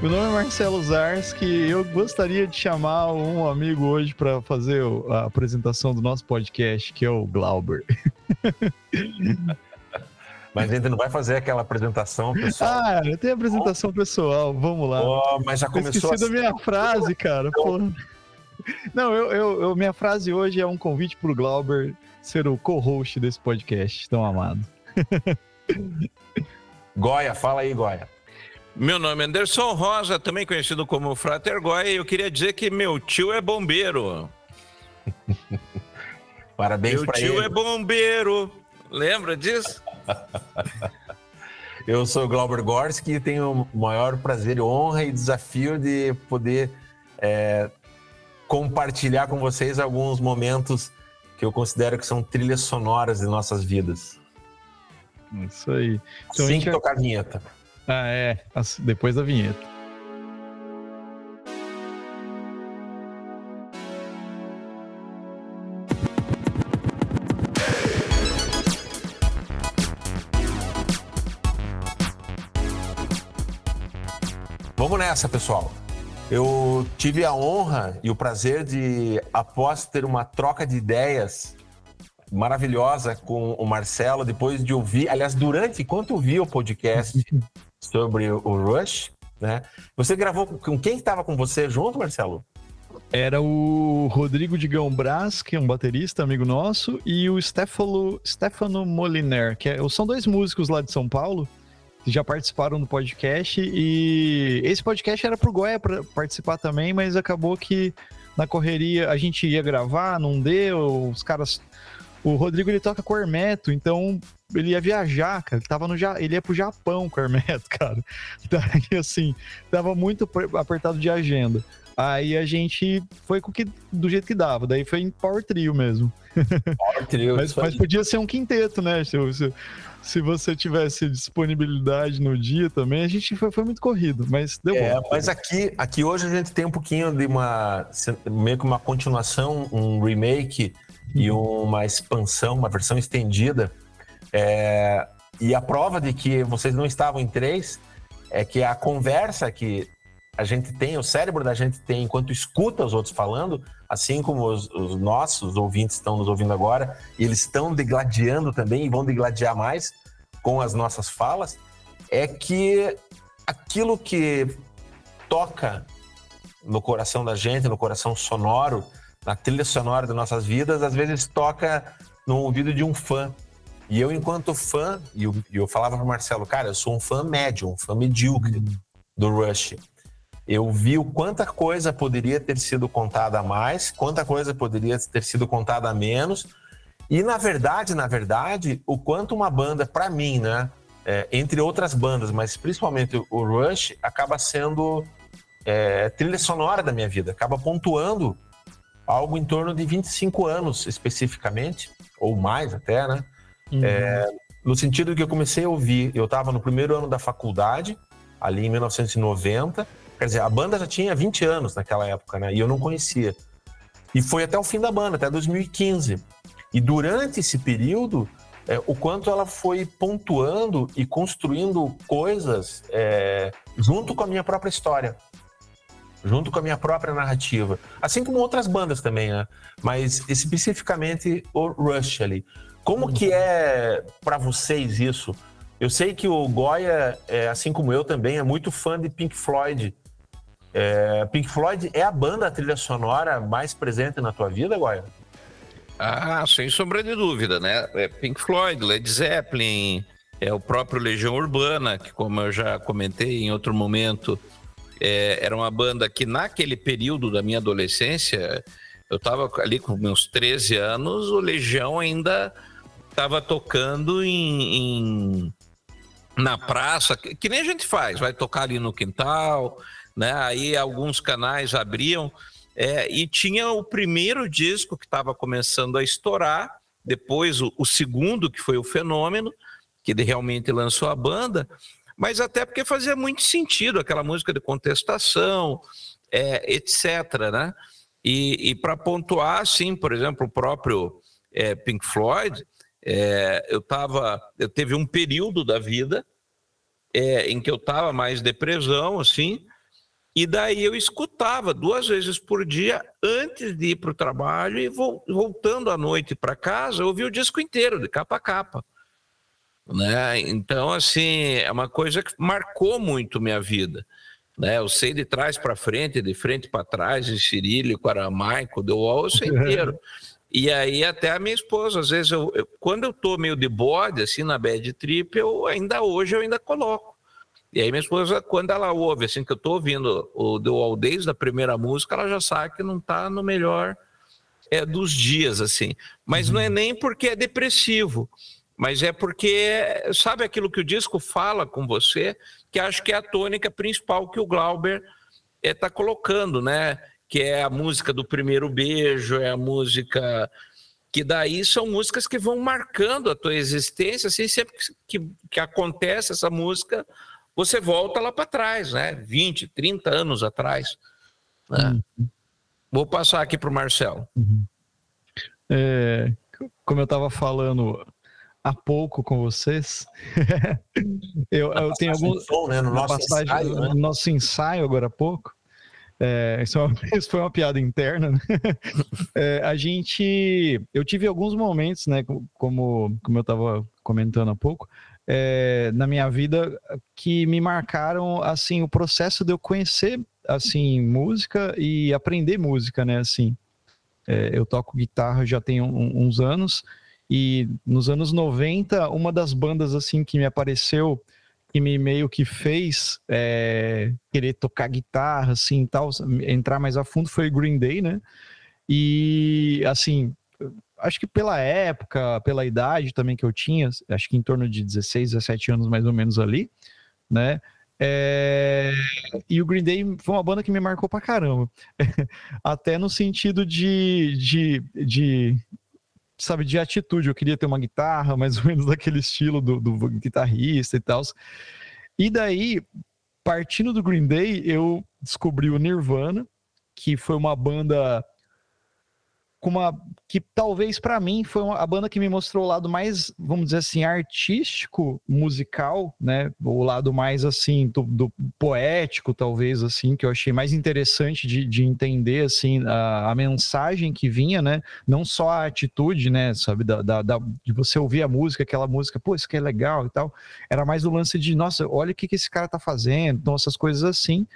Meu nome é Marcelo Zarski eu gostaria de chamar um amigo hoje para fazer a apresentação do nosso podcast, que é o Glauber. Mas a gente não vai fazer aquela apresentação pessoal. Ah, eu tenho apresentação pessoal, vamos lá. Oh, mas já começou eu esqueci assim. da minha frase, cara. Porra. Não, eu, eu, eu, minha frase hoje é um convite pro Glauber ser o co-host desse podcast tão amado. Goya, fala aí, Goya. Meu nome é Anderson Rosa, também conhecido como Frater Goya, e eu queria dizer que meu tio é bombeiro. Parabéns para ele. Meu tio é bombeiro. Lembra disso? eu sou o Glauber Gorski e tenho o maior prazer, honra e desafio de poder é, compartilhar com vocês alguns momentos que eu considero que são trilhas sonoras de nossas vidas. Isso aí. Então, Sem gente... tocar a vinheta. Ah, é. Depois da vinheta. Vamos nessa, pessoal. Eu tive a honra e o prazer de, após ter uma troca de ideias maravilhosa com o Marcelo, depois de ouvir, aliás, durante, enquanto eu vi o podcast sobre o Rush, né? Você gravou com quem estava com você junto, Marcelo? Era o Rodrigo Digão Brás, que é um baterista, amigo nosso, e o Stefano, Stefano Moliner, que é, são dois músicos lá de São Paulo, que já participaram do podcast. E esse podcast era pro para participar também, mas acabou que na correria a gente ia gravar, não deu, os caras o Rodrigo ele toca com o Hermeto, então ele ia viajar, cara. Ele, tava no, ele ia pro Japão com o Hermeto, cara. Daí, assim, tava muito apertado de agenda. Aí a gente foi com que, do jeito que dava. Daí foi em Power Trio mesmo. Power Trio, mas, mas podia ser um quinteto, né? Se, se, se, você tivesse disponibilidade no dia também, a gente foi, foi muito corrido, mas deu é, bom. Mas aqui, aqui hoje a gente tem um pouquinho de uma. meio que uma continuação, um remake e uma expansão, uma versão estendida. É, e a prova de que vocês não estavam em três é que a conversa que a gente tem, o cérebro da gente tem enquanto escuta os outros falando, assim como os, os nossos ouvintes estão nos ouvindo agora, e eles estão degladiando também e vão degladiar mais com as nossas falas, é que aquilo que toca no coração da gente, no coração sonoro, na trilha sonora das nossas vidas, às vezes toca no ouvido de um fã. E eu, enquanto fã, e eu, eu falava para Marcelo, cara, eu sou um fã médio, um fã medíocre do Rush. Eu vi o quanta coisa poderia ter sido contada a mais, quanta coisa poderia ter sido contada a menos. E na verdade, na verdade, o quanto uma banda, para mim, né, é, entre outras bandas, mas principalmente o Rush, acaba sendo é, trilha sonora da minha vida, acaba pontuando algo em torno de 25 anos especificamente, ou mais até, né? Uhum. É, no sentido que eu comecei a ouvir, eu estava no primeiro ano da faculdade, ali em 1990, quer dizer, a banda já tinha 20 anos naquela época, né? E eu não conhecia. E foi até o fim da banda, até 2015. E durante esse período, é, o quanto ela foi pontuando e construindo coisas é, junto com a minha própria história junto com a minha própria narrativa. Assim como outras bandas também, né? Mas especificamente o Rush ali. Como que é para vocês isso? Eu sei que o Goya, é, assim como eu também, é muito fã de Pink Floyd. É, Pink Floyd é a banda a trilha sonora mais presente na tua vida, Goya? Ah, sem sombra de dúvida, né? É Pink Floyd, Led Zeppelin, é o próprio Legião Urbana, que como eu já comentei em outro momento, é, era uma banda que naquele período da minha adolescência, eu estava ali com meus 13 anos, o Legião ainda estava tocando em, em, na praça, que, que, nem a gente faz, vai tocar ali no quintal, né? Aí alguns canais abriam é, e tinha o primeiro disco que estava começando a estourar, depois o, o segundo que foi o Fenômeno, que realmente lançou a banda mas até porque fazia muito sentido aquela música de contestação, é, etc. Né? E, e para pontuar, assim, por exemplo, o próprio é, Pink Floyd, é, eu tava, eu teve um período da vida é, em que eu estava mais depressão, assim, E daí eu escutava duas vezes por dia antes de ir para o trabalho e voltando à noite para casa, eu ouvia o disco inteiro, de capa a capa. Né? Então, assim, é uma coisa que marcou muito minha vida. Né? Eu sei de trás para frente, de frente para trás, de cirílico, aramaico, deu Wall, eu sei inteiro. E aí até a minha esposa, às vezes, eu, eu, quando eu tô meio de bode, assim, na bad trip, eu ainda hoje eu ainda coloco. E aí minha esposa, quando ela ouve, assim, que eu tô ouvindo o The Wall desde a primeira música, ela já sabe que não tá no melhor é, dos dias, assim. Mas uhum. não é uhum. nem porque é depressivo, mas é porque, sabe aquilo que o disco fala com você, que acho que é a tônica principal que o Glauber está é, colocando, né? Que é a música do primeiro beijo, é a música que daí são músicas que vão marcando a tua existência, assim, sempre que, que, que acontece essa música, você volta lá para trás, né? 20, 30 anos atrás. Né? Uhum. Vou passar aqui para o Marcelo. Uhum. É, como eu estava falando há pouco com vocês, eu, eu tenho algum. Som, né? No nosso, passagem, ensaio, né? no nosso ensaio agora há pouco. É, isso, é foi uma piada interna. Né? É, a gente, eu tive alguns momentos, né, como, como eu estava comentando há pouco, é, na minha vida que me marcaram assim o processo de eu conhecer assim música e aprender música, né? Assim, é, eu toco guitarra já tem um, uns anos e nos anos 90 uma das bandas assim que me apareceu que me meio que fez é, querer tocar guitarra assim tal entrar mais a fundo foi Green Day, né? E assim acho que pela época, pela idade também que eu tinha, acho que em torno de 16, 17 anos mais ou menos ali, né? É... E o Green Day foi uma banda que me marcou pra caramba. Até no sentido de, de, de, sabe, de atitude. Eu queria ter uma guitarra, mais ou menos daquele estilo do, do guitarrista e tal. E daí, partindo do Green Day, eu descobri o Nirvana, que foi uma banda com uma que talvez para mim foi uma, a banda que me mostrou o lado mais, vamos dizer assim, artístico, musical, né? O lado mais assim do, do poético, talvez assim, que eu achei mais interessante de, de entender assim a, a, mensagem que vinha, né? Não só a atitude, né? Sabe da, da, da, de você ouvir a música, aquela música, pô, isso que é legal e tal. Era mais o lance de, nossa, olha o que, que esse cara tá fazendo, então essas coisas assim.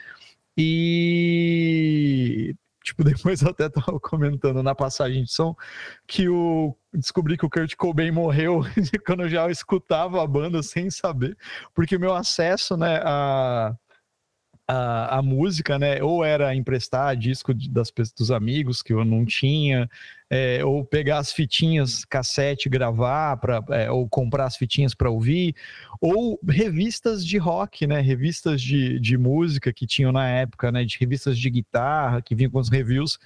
E tipo, depois eu até tava comentando na passagem de som que o descobri que o Kurt Cobain morreu quando eu já escutava a banda sem saber, porque meu acesso, né, a a, a, música, né? Ou era emprestar disco das, dos amigos que eu não tinha, é, ou pegar as fitinhas cassete, gravar, pra, é, ou comprar as fitinhas para ouvir, ou revistas de rock, né? Revistas de, de música que tinham na época, né? De revistas de guitarra que vinham com os reviews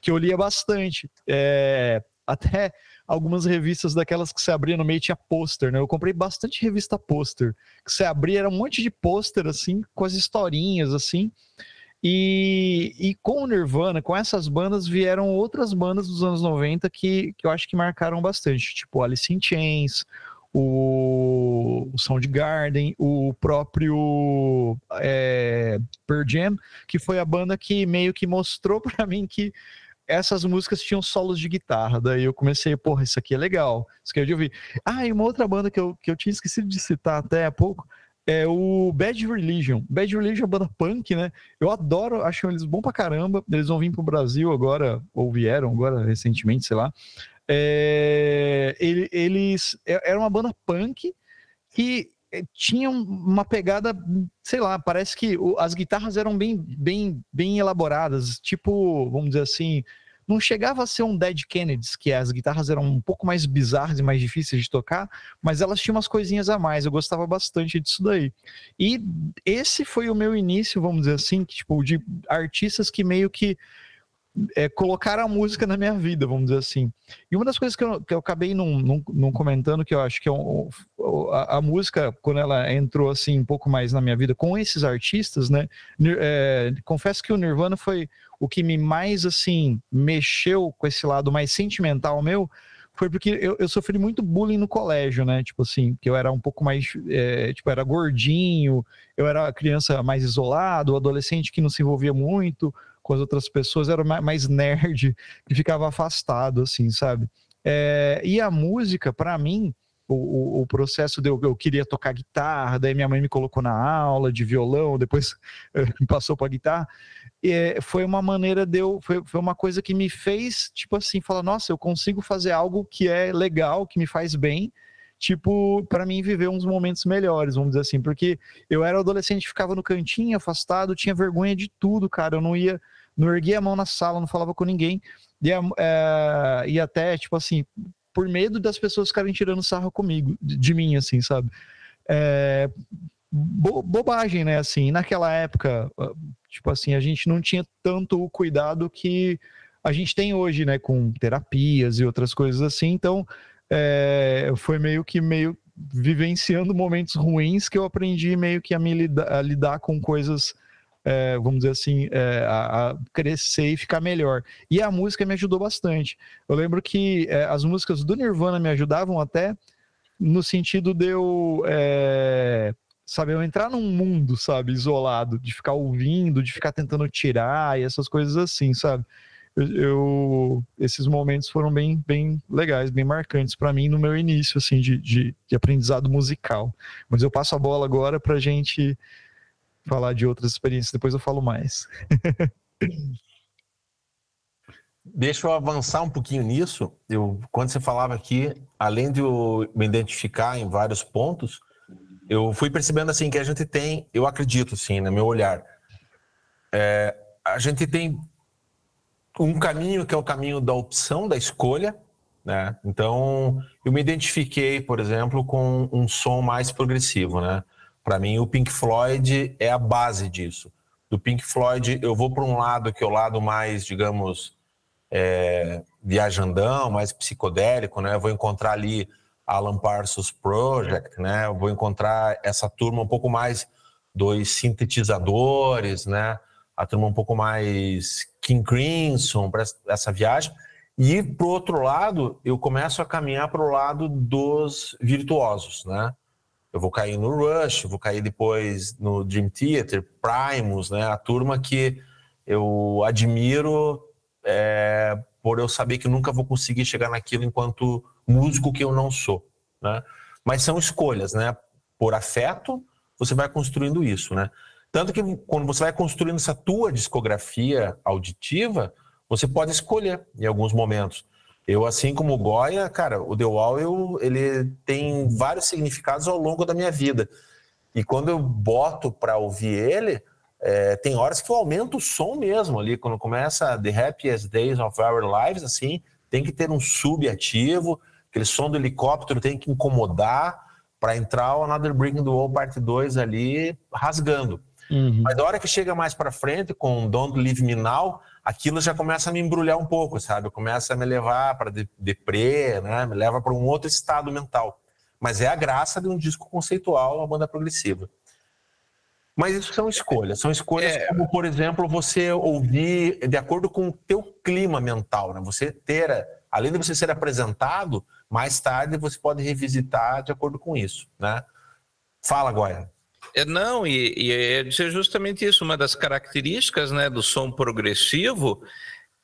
que eu lia bastante. É, até algumas revistas daquelas que você abria no meio tinha pôster, né? Eu comprei bastante revista pôster. Que você abria, era um monte de pôster, assim, com as historinhas, assim. E, e com o Nirvana, com essas bandas, vieram outras bandas dos anos 90 que, que eu acho que marcaram bastante, tipo Alice in Chains, o, o Soundgarden, o próprio é, Pearl Jam, que foi a banda que meio que mostrou para mim que essas músicas tinham solos de guitarra. Daí eu comecei, porra, isso aqui é legal. Isso que eu ouvi. Ah, e uma outra banda que eu, que eu tinha esquecido de citar até há pouco é o Bad Religion. Bad Religion é banda punk, né? Eu adoro, acho eles bom pra caramba. Eles vão vir pro Brasil agora, ou vieram agora recentemente, sei lá. É, eles é, era uma banda punk que é, tinha uma pegada, sei lá, parece que as guitarras eram bem, bem, bem elaboradas, tipo, vamos dizer assim, não chegava a ser um Dead Kennedys, que as guitarras eram um pouco mais bizarras e mais difíceis de tocar, mas elas tinham umas coisinhas a mais. Eu gostava bastante disso daí. E esse foi o meu início, vamos dizer assim, tipo, de artistas que meio que é, colocar a música na minha vida, vamos dizer assim. E uma das coisas que eu, que eu acabei não, comentando, que eu acho que é a, a, música, quando ela entrou assim um pouco mais na minha vida com esses artistas, né? É, confesso que o Nirvana foi o que me mais assim mexeu com esse lado mais sentimental meu, foi porque eu, eu sofri muito bullying no colégio, né? Tipo assim, que eu era um pouco mais, é, tipo, era gordinho, eu era criança mais isolado, adolescente que não se envolvia muito com as outras pessoas, era mais nerd, que ficava afastado, assim, sabe? É, e a música, para mim, o, o, processo de eu, eu, queria tocar guitarra, daí minha mãe me colocou na aula de violão, depois passou para guitarra. E foi uma maneira de eu, foi, foi uma coisa que me fez, tipo assim, falar: nossa, eu consigo fazer algo que é legal, que me faz bem, tipo, para mim viver uns momentos melhores, vamos dizer assim, porque eu era adolescente, ficava no cantinho, afastado, tinha vergonha de tudo, cara, eu não ia, não erguia a mão na sala, não falava com ninguém, e, é, e até, tipo assim, por medo das pessoas ficarem tirando sarro comigo, de, de mim, assim, sabe? É, bo, bobagem, né? Assim, naquela época, ah, tipo assim, a gente não tinha tanto o cuidado que a gente tem hoje, né? Com terapias e outras coisas assim. Então, é, foi meio que meio vivenciando momentos ruins que eu aprendi meio que a me lidar, a lidar com coisas é, vamos dizer assim, é, a, a, crescer e ficar melhor. E a música me ajudou bastante. Eu lembro que é, as músicas do Nirvana me ajudavam até no sentido de eu, sabe, eu entrar num mundo, sabe, isolado, de ficar ouvindo, de ficar tentando tirar e essas coisas assim, sabe. Eu, eu esses momentos foram bem, bem legais, bem marcantes para mim no meu início, assim, de, de, de aprendizado musical. Mas eu passo a bola agora para gente falar de outras experiências, depois eu falo mais. Deixa eu avançar um pouquinho nisso. Eu, quando você falava aqui, além de eu me identificar em vários pontos, eu fui percebendo assim que a gente tem, eu acredito sim, no meu olhar, é, a gente tem um caminho que é o caminho da opção, da escolha, né? Então, eu me identifiquei, por exemplo, com um som mais progressivo, né? Para mim, o Pink Floyd é a base disso. Do Pink Floyd, eu vou para um lado que é o lado mais, digamos, é, viajandão, mais psicodélico, né? Eu vou encontrar ali Alan Parsons Project, né? Eu vou encontrar essa turma um pouco mais dos sintetizadores, né? A turma um pouco mais King Crimson para essa viagem. E pro outro lado, eu começo a caminhar para o lado dos virtuosos, né? eu vou cair no Rush, vou cair depois no Dream Theater, Primus, né? A turma que eu admiro é, por eu saber que nunca vou conseguir chegar naquilo enquanto músico que eu não sou, né? Mas são escolhas, né? Por afeto, você vai construindo isso, né? Tanto que quando você vai construindo essa tua discografia auditiva, você pode escolher em alguns momentos. Eu, assim como o Goya, cara, o The Wall eu, ele tem vários significados ao longo da minha vida. E quando eu boto para ouvir ele, é, tem horas que eu aumento o som mesmo ali. Quando começa The Happiest Days of Our Lives, assim, tem que ter um sub ativo, aquele som do helicóptero tem que incomodar para entrar o Another Breaking the Wall Parte 2 ali rasgando. Uhum. Mas a hora que chega mais para frente com Don't Leave Me Now, aquilo já começa a me embrulhar um pouco, sabe? Começa a me levar para deprê, né? Me leva para um outro estado mental. Mas é a graça de um disco conceitual, uma banda progressiva. Mas isso são escolhas. São escolhas é... como, por exemplo, você ouvir de acordo com o teu clima mental, né? Você ter, além de você ser apresentado, mais tarde você pode revisitar de acordo com isso, né? Fala, Goya. É, não, e, e é justamente isso. Uma das características né, do som progressivo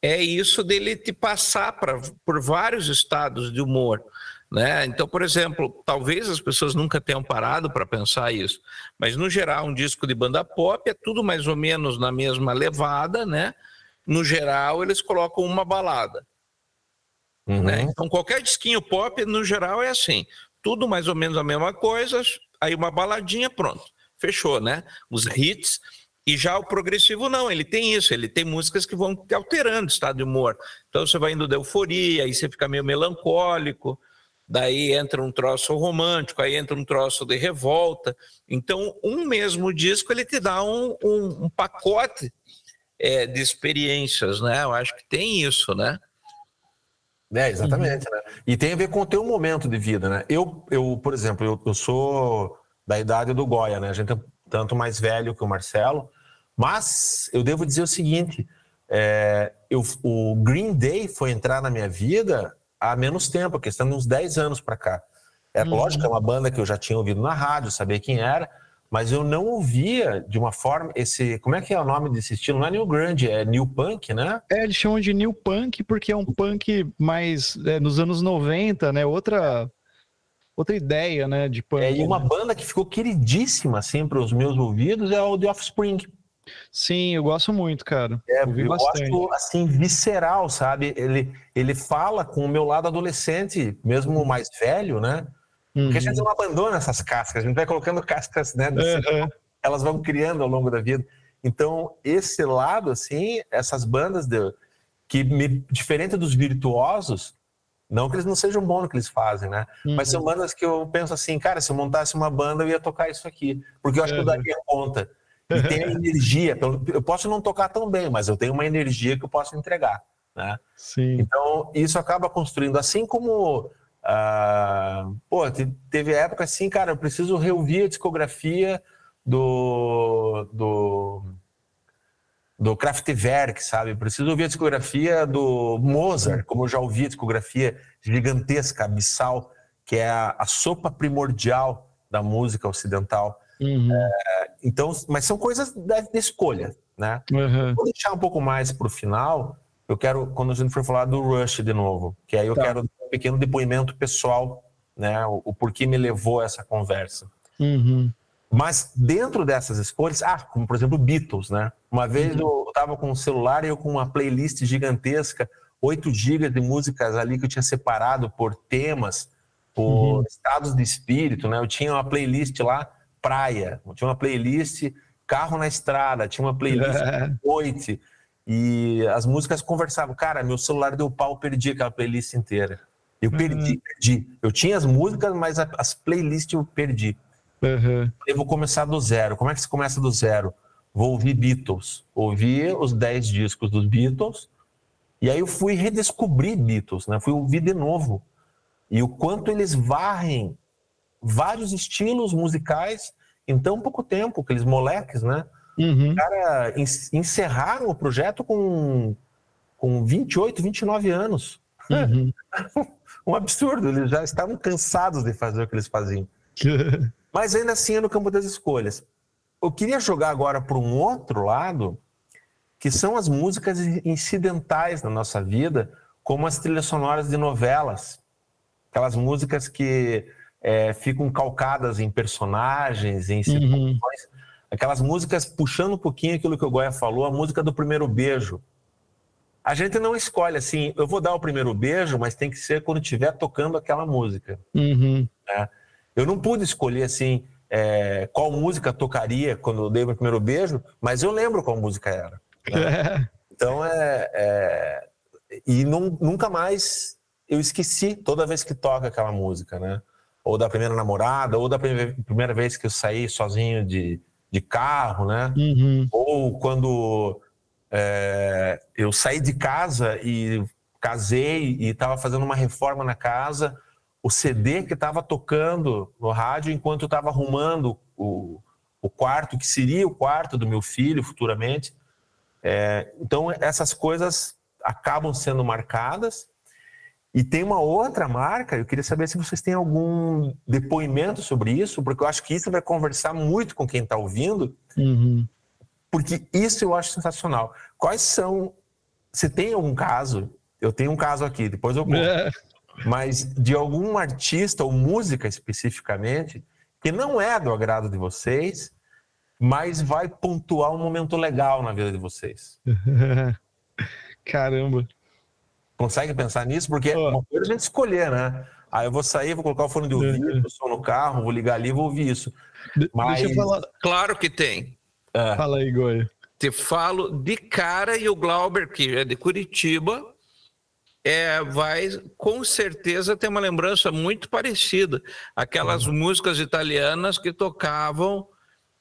é isso dele te passar pra, por vários estados de humor. Né? Então, por exemplo, talvez as pessoas nunca tenham parado para pensar isso, mas no geral, um disco de banda pop é tudo mais ou menos na mesma levada, né? No geral, eles colocam uma balada. Uhum. Né? Então, qualquer disquinho pop, no geral, é assim: tudo mais ou menos a mesma coisa, aí uma baladinha, pronto fechou, né? Os hits. E já o progressivo não, ele tem isso, ele tem músicas que vão te alterando o estado de humor. Então você vai indo da euforia, aí você fica meio melancólico, daí entra um troço romântico, aí entra um troço de revolta. Então, um mesmo disco ele te dá um, um, um pacote é, de experiências, né? Eu acho que tem isso, né? É, exatamente, uhum. né? E tem a ver com o teu momento de vida, né? Eu, eu por exemplo, eu, eu sou da idade do Goya, né? A gente é tanto mais velho que o Marcelo, mas eu devo dizer o seguinte: é, eu, o Green Day foi entrar na minha vida há menos tempo, questão de uns 10 anos para cá. É uhum. lógico é uma banda que eu já tinha ouvido na rádio, sabia quem era, mas eu não ouvia de uma forma esse, como é que é o nome desse estilo? Não é new grunge, é new punk, né? É, eles chamam de new punk porque é um punk mais é, nos anos 90, né? Outra outra ideia, né, de punk. É, e uma né? banda que ficou queridíssima assim para os meus ouvidos é o The Offspring. Sim, eu gosto muito, cara. É, eu bastante. gosto assim visceral, sabe? Ele ele fala com o meu lado adolescente, mesmo mais velho, né? Porque a gente uhum. não abandona essas cascas, a gente vai colocando cascas, né? Uhum. Elas vão criando ao longo da vida. Então, esse lado, assim, essas bandas de, que, me, diferente dos virtuosos, não que eles não sejam bons no que eles fazem, né? Uhum. Mas são bandas que eu penso assim, cara, se eu montasse uma banda, eu ia tocar isso aqui. Porque eu acho uhum. que eu daria conta. E tem energia. Eu posso não tocar tão bem, mas eu tenho uma energia que eu posso entregar. Né? Sim. Então, isso acaba construindo, assim como Uh, pô, teve época assim, cara, eu preciso reouvir a discografia do, do, do Kraftwerk, sabe? Preciso ouvir a discografia do Mozart, como eu já ouvi a discografia gigantesca, abissal, que é a, a sopa primordial da música ocidental. Uhum. É, então, mas são coisas da, da escolha, né? Uhum. Vou deixar um pouco mais para o final. Eu quero, quando a gente for falar do Rush de novo, que aí eu tá. quero pequeno depoimento pessoal, né? O, o porquê me levou a essa conversa. Uhum. Mas dentro dessas escolhas, ah, como por exemplo Beatles, né? Uma vez uhum. eu estava com um celular e eu com uma playlist gigantesca, 8 gigas de músicas ali que eu tinha separado por temas, por uhum. estados de espírito, né? Eu tinha uma playlist lá, praia, eu tinha uma playlist carro na estrada, tinha uma playlist noite, e as músicas conversavam. Cara, meu celular deu pau, perdi aquela playlist inteira. Eu perdi, uhum. perdi. Eu tinha as músicas, mas as playlists eu perdi. Uhum. Eu vou começar do zero. Como é que se começa do zero? Vou ouvir Beatles. Ouvi os 10 discos dos Beatles. E aí eu fui redescobrir Beatles, né? Fui ouvir de novo. E o quanto eles varrem vários estilos musicais em tão pouco tempo, aqueles moleques, né? Uhum. Cara, encerraram o projeto com, com 28, 29 anos. Uhum. um absurdo, eles já estavam cansados de fazer o que eles faziam. Mas ainda assim é no campo das escolhas. Eu queria jogar agora para um outro lado, que são as músicas incidentais na nossa vida, como as trilhas sonoras de novelas. Aquelas músicas que é, ficam calcadas em personagens, em situações. Uhum. Aquelas músicas puxando um pouquinho aquilo que o Goya falou, a música do primeiro beijo. A gente não escolhe assim, eu vou dar o primeiro beijo, mas tem que ser quando estiver tocando aquela música. Uhum. Né? Eu não pude escolher assim é, qual música tocaria quando eu dei o primeiro beijo, mas eu lembro qual música era. Né? então é, é... e não, nunca mais eu esqueci toda vez que toca aquela música, né? Ou da primeira namorada, ou da primeira vez que eu saí sozinho de, de carro, né? Uhum. Ou quando é, eu saí de casa e casei e estava fazendo uma reforma na casa, o CD que estava tocando no rádio enquanto eu estava arrumando o, o quarto, que seria o quarto do meu filho futuramente. É, então, essas coisas acabam sendo marcadas. E tem uma outra marca, eu queria saber se vocês têm algum depoimento sobre isso, porque eu acho que isso vai conversar muito com quem está ouvindo. Uhum porque isso eu acho sensacional. Quais são. Você tem algum caso? Eu tenho um caso aqui, depois eu conto. É. Mas de algum artista ou música especificamente que não é do agrado de vocês, mas vai pontuar um momento legal na vida de vocês. Caramba. Consegue pensar nisso? Porque oh. uma coisa a gente escolher, né? Aí ah, eu vou sair, vou colocar o fone de ouvido, eu sou no carro, vou ligar ali e vou ouvir isso. Mas... Deixa eu falar. Claro que tem. É. Fala aí, Goi. Te falo de cara e o Glauber, que é de Curitiba, é, vai com certeza ter uma lembrança muito parecida. Aquelas uhum. músicas italianas que tocavam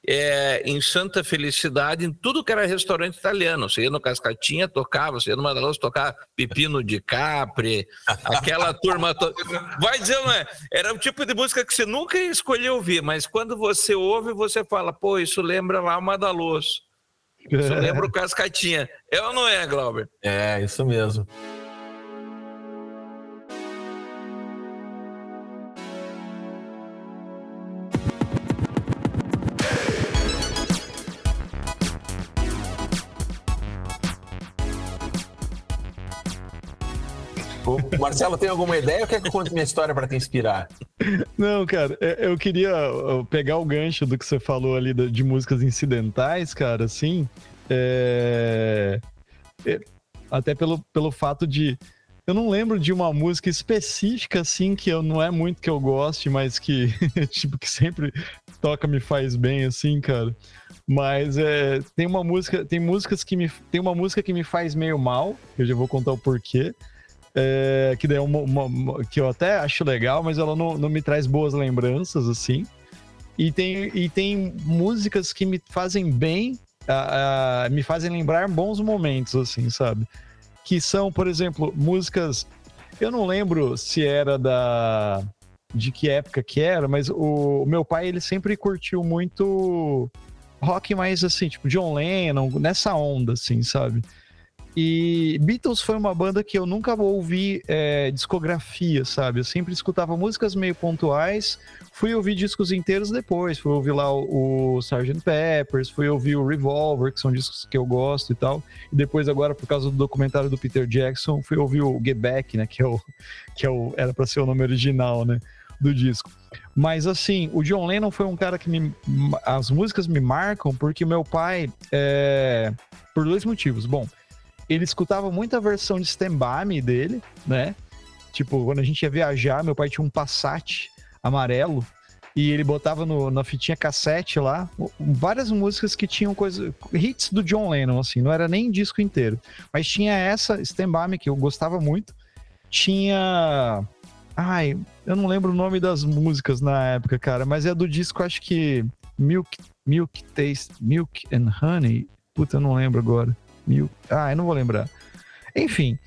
é, em Santa Felicidade, em tudo que era restaurante italiano. Você ia no Cascatinha, tocava, você ia no Madaluz, tocava Pepino de Capri, aquela turma. To... Vai dizer, não é? Era o tipo de música que você nunca escolheu ouvir, mas quando você ouve, você fala, pô, isso lembra lá o Madaluz. Isso lembra o Cascatinha. É ou não é, Glauber? É, isso mesmo. Marcelo tem alguma ideia ou quer que eu conte minha história para te inspirar? Não, cara, é, eu queria pegar o gancho do que você falou ali de músicas incidentais, cara, assim. É... É... Até pelo, pelo fato de. Eu não lembro de uma música específica, assim, que eu, não é muito que eu goste, mas que, tipo, que sempre toca me faz bem, assim, cara. Mas é, tem uma música, tem músicas que me. Tem uma música que me faz meio mal, eu já vou contar o porquê. É, que daí é uma, uma, que eu até acho legal, mas ela não, não me traz boas lembranças, assim. E tem, e tem músicas que me fazem bem, me fazem lembrar bons momentos, assim, sabe? Que são, por exemplo, músicas. Eu não lembro se era da. de que época que era, mas o, o meu pai, ele sempre curtiu muito rock mais assim, tipo John Lennon, nessa onda, assim, sabe? E Beatles foi uma banda que eu nunca ouvi é, discografia, sabe? Eu sempre escutava músicas meio pontuais, fui ouvir discos inteiros depois, fui ouvir lá o, o Sgt. Peppers, fui ouvir o Revolver, que são discos que eu gosto e tal. E depois, agora, por causa do documentário do Peter Jackson, fui ouvir o Get Back, né? Que, é o, que é o, era para ser o nome original, né? Do disco. Mas assim, o John Lennon foi um cara que me. As músicas me marcam porque meu pai. É, por dois motivos. Bom, ele escutava muita versão de Me dele, né? Tipo, quando a gente ia viajar, meu pai tinha um Passat amarelo e ele botava no, na fitinha cassete lá várias músicas que tinham coisa hits do John Lennon assim, não era nem disco inteiro, mas tinha essa Stand By Me que eu gostava muito. Tinha Ai, eu não lembro o nome das músicas na época, cara, mas é do disco, acho que Milk, Milk Taste, Milk and Honey. Puta, eu não lembro agora. Milk, ah, eu não vou lembrar. Enfim,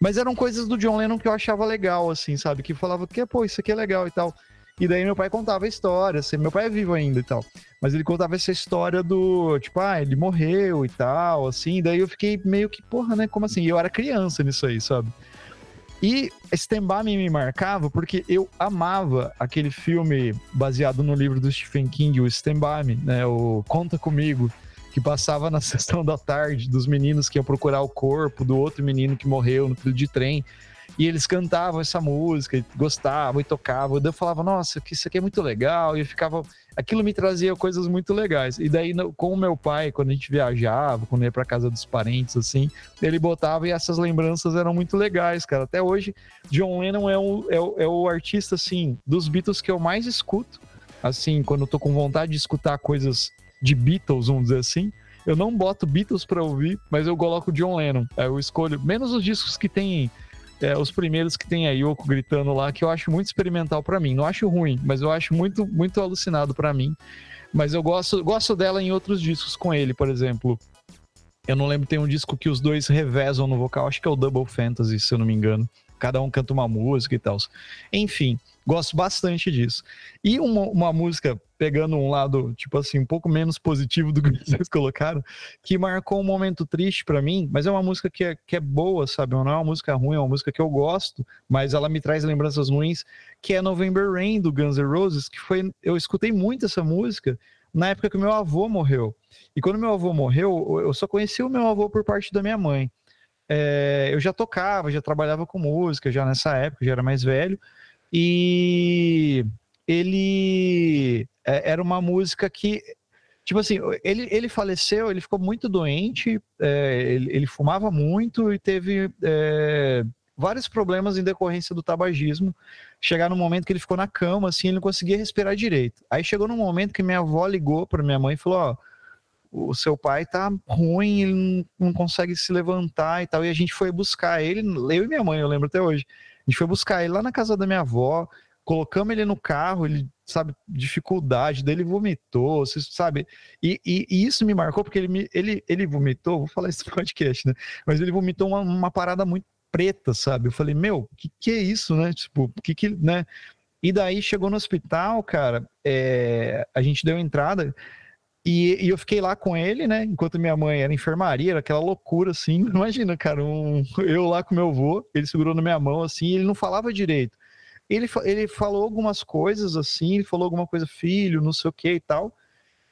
mas eram coisas do John Lennon que eu achava legal, assim, sabe? Que falava que, pô, isso aqui é legal e tal. E daí meu pai contava a história, assim, meu pai é vivo ainda e tal. Mas ele contava essa história do, tipo, ah, ele morreu e tal, assim. Daí eu fiquei meio que, porra, né? Como assim? E eu era criança nisso aí, sabe? E Stand By Me me marcava porque eu amava aquele filme baseado no livro do Stephen King, o Stand By Me, né? O Conta Comigo, que passava na sessão da tarde dos meninos que iam procurar o corpo do outro menino que morreu no trilho de trem. E eles cantavam essa música, gostavam e tocavam. E eu falava, nossa, isso aqui é muito legal. E eu ficava. Aquilo me trazia coisas muito legais. E daí, com o meu pai, quando a gente viajava, quando ia pra casa dos parentes, assim, ele botava e essas lembranças eram muito legais, cara. Até hoje, John Lennon é o, é é o artista, assim, dos Beatles que eu mais escuto. Assim, quando eu tô com vontade de escutar coisas de Beatles, vamos dizer assim. Eu não boto Beatles pra ouvir, mas eu coloco John Lennon. Eu escolho, menos os discos que tem é, os primeiros que tem a Yoko gritando lá, que eu acho muito experimental para mim. Não acho ruim, mas eu acho muito, muito alucinado para mim. Mas eu gosto, gosto dela em outros discos com ele, por exemplo. Eu não lembro, tem um disco que os dois revezam no vocal, acho que é o Double Fantasy, se eu não me engano. Cada um canta uma música e tal. Enfim, Gosto bastante disso. E uma, uma, música, pegando um lado, tipo assim, um pouco menos positivo do que vocês colocaram, que marcou um momento triste para mim, mas é uma música que é, que é boa, sabe? Não é uma música ruim, é uma música que eu gosto, mas ela me traz lembranças ruins, que é November Rain, do Guns N' Roses, que foi. Eu escutei muito essa música na época que meu avô morreu. E quando meu avô morreu, eu só conheci o meu avô por parte da minha mãe. É, eu já tocava, já trabalhava com música, já nessa época, já era mais velho. E ele é, era uma música que tipo assim, ele, ele faleceu, ele ficou muito doente, é, ele, ele, fumava muito e teve é, vários problemas em decorrência do tabagismo. Chegar no momento que ele ficou na cama, assim, ele não conseguia respirar direito. Aí chegou num momento que minha avó ligou para minha mãe e falou: Ó, o seu pai tá ruim, ele não, não consegue se levantar e tal. E a gente foi buscar ele, eu e minha mãe, eu lembro até hoje. A gente foi buscar ele lá na casa da minha avó, colocamos ele no carro, ele, sabe, dificuldade, dele vomitou, você sabe? E, e, e, isso me marcou porque ele, ele, ele vomitou, vou falar isso no podcast, né? Mas ele vomitou uma, uma parada muito preta, sabe? Eu falei, meu, que que é isso, né? Tipo, que que, né? E daí chegou no hospital, cara, é, a gente deu entrada, e, e, eu fiquei lá com ele, né? Enquanto minha mãe era enfermaria, era aquela loucura assim. Imagina, cara, um, eu lá com meu avô, ele segurou na minha mão assim, ele não falava direito. Ele, ele falou algumas coisas assim, ele falou alguma coisa, filho, não sei o que e tal.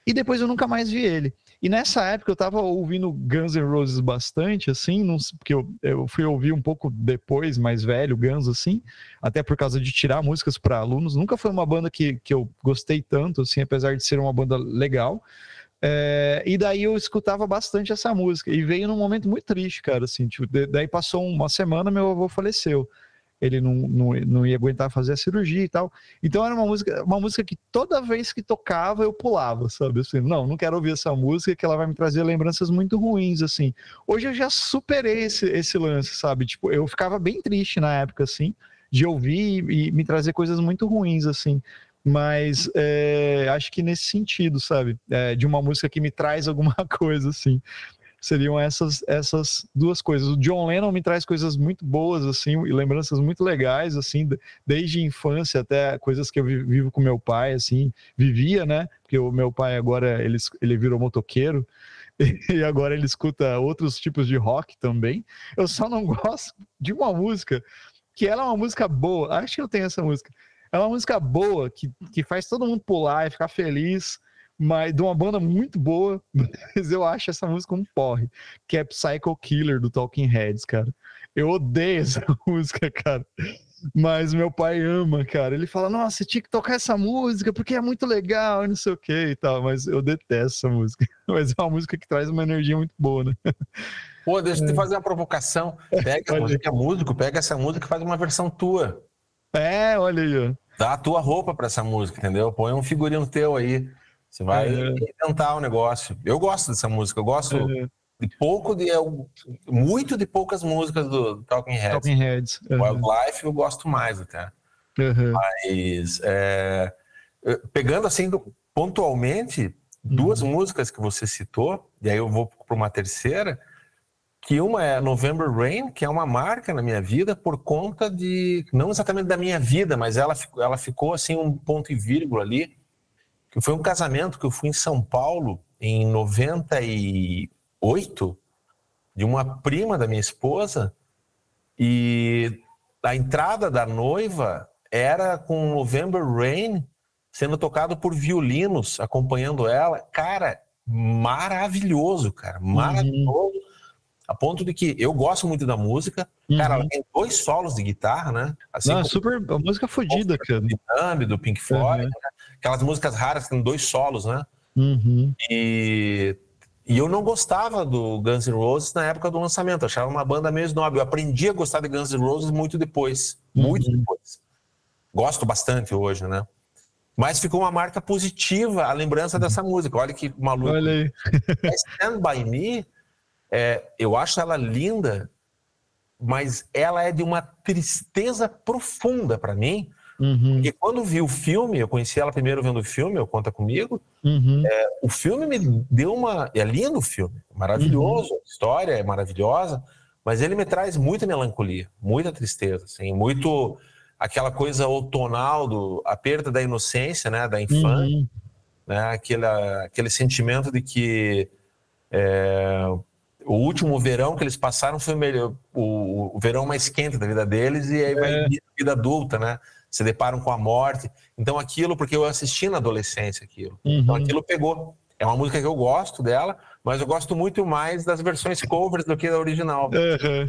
E depois eu nunca mais vi ele. E nessa época eu tava ouvindo Guns N' Roses bastante, assim, não, porque eu, eu fui ouvir um pouco depois, mais velho, Guns, assim, até por causa de tirar músicas para alunos. Nunca foi uma banda que, que eu gostei tanto, assim, apesar de ser uma banda legal. É, e daí eu escutava bastante essa música. E veio num momento muito triste, cara, assim, tipo, daí passou uma semana, meu avô faleceu ele não, não, não ia aguentar fazer a cirurgia e tal. Então era uma música, uma música que toda vez que tocava eu pulava, sabe? Assim, não, não quero ouvir essa música que ela vai me trazer lembranças muito ruins, assim. Hoje eu já superei esse, esse lance, sabe? Tipo, eu ficava bem triste na época, assim, de ouvir e, e me trazer coisas muito ruins, assim. Mas é, acho que nesse sentido, sabe? É, de uma música que me traz alguma coisa, assim seriam essas essas duas coisas. O John Lennon me traz coisas muito boas assim e lembranças muito legais assim, desde a infância até coisas que eu vivo com meu pai assim, vivia, né? Porque o meu pai agora ele ele virou motoqueiro e agora ele escuta outros tipos de rock também. Eu só não gosto de uma música que ela é uma música boa. Acho que eu tenho essa música. É uma música boa que, que faz todo mundo pular e ficar feliz mas de uma banda muito boa, mas eu acho essa música um porre, que é Psycho Killer do Talking Heads, cara. Eu odeio essa música, cara. Mas meu pai ama, cara. Ele fala: Nossa, você tinha que tocar essa música porque é muito legal, não sei o que e tal. Mas eu detesto essa música. Mas é uma música que traz uma energia muito boa, né? Pô, deixa eu te é. fazer uma provocação. Pega, você que é músico, pega essa música e faz uma versão tua. É, olha aí, ó. Dá a tua roupa pra essa música, entendeu? Põe um figurino teu aí. Você vai uhum. inventar o um negócio. Eu gosto dessa música, eu gosto uhum. de pouco de muito de poucas músicas do Talking Heads. Talking Heads. Uhum. Wildlife eu gosto mais até. Mas é, pegando assim pontualmente duas músicas que você citou, e aí eu vou para uma terceira, que uma é November Rain, que é uma marca na minha vida por conta de não exatamente da minha vida, mas ela ela ficou assim um ponto e vírgula ali que foi um casamento que eu fui em São Paulo em 98 de uma prima da minha esposa e a entrada da noiva era com November Rain sendo tocado por violinos acompanhando ela. Cara, maravilhoso, cara, maravilhoso. Uhum. A ponto de que eu gosto muito da música. Uhum. Cara, ela tem dois solos de guitarra, né? Assim Não, super. A música fodida, cara. Do do Pink Floyd. Uhum. Né? Aquelas músicas raras que tem dois solos, né? Uhum. E, e eu não gostava do Guns N' Roses na época do lançamento, achava uma banda meio snob. Eu aprendi a gostar de Guns N' Roses muito depois, muito uhum. depois. Gosto bastante hoje, né? Mas ficou uma marca positiva a lembrança dessa música. Olha que maluco. Olha aí. Stand By Me, é, eu acho ela linda, mas ela é de uma tristeza profunda para mim, Uhum. Porque quando vi o filme, eu conheci ela primeiro vendo o filme, eu Conta Comigo, uhum. é, o filme me deu uma... É lindo o filme, maravilhoso, uhum. a história é maravilhosa, mas ele me traz muita melancolia, muita tristeza, assim, muito aquela coisa outonal do a perda da inocência, né, da infância, uhum. né, aquele, aquele sentimento de que é, o último verão que eles passaram foi o, melhor, o, o verão mais quente da vida deles e aí vai é. vida adulta, né? Se deparam com a morte. Então aquilo, porque eu assisti na adolescência aquilo. Então, uhum. Então aquilo pegou. É uma música que eu gosto dela, mas eu gosto muito mais das versões covers do que da original. Uhum.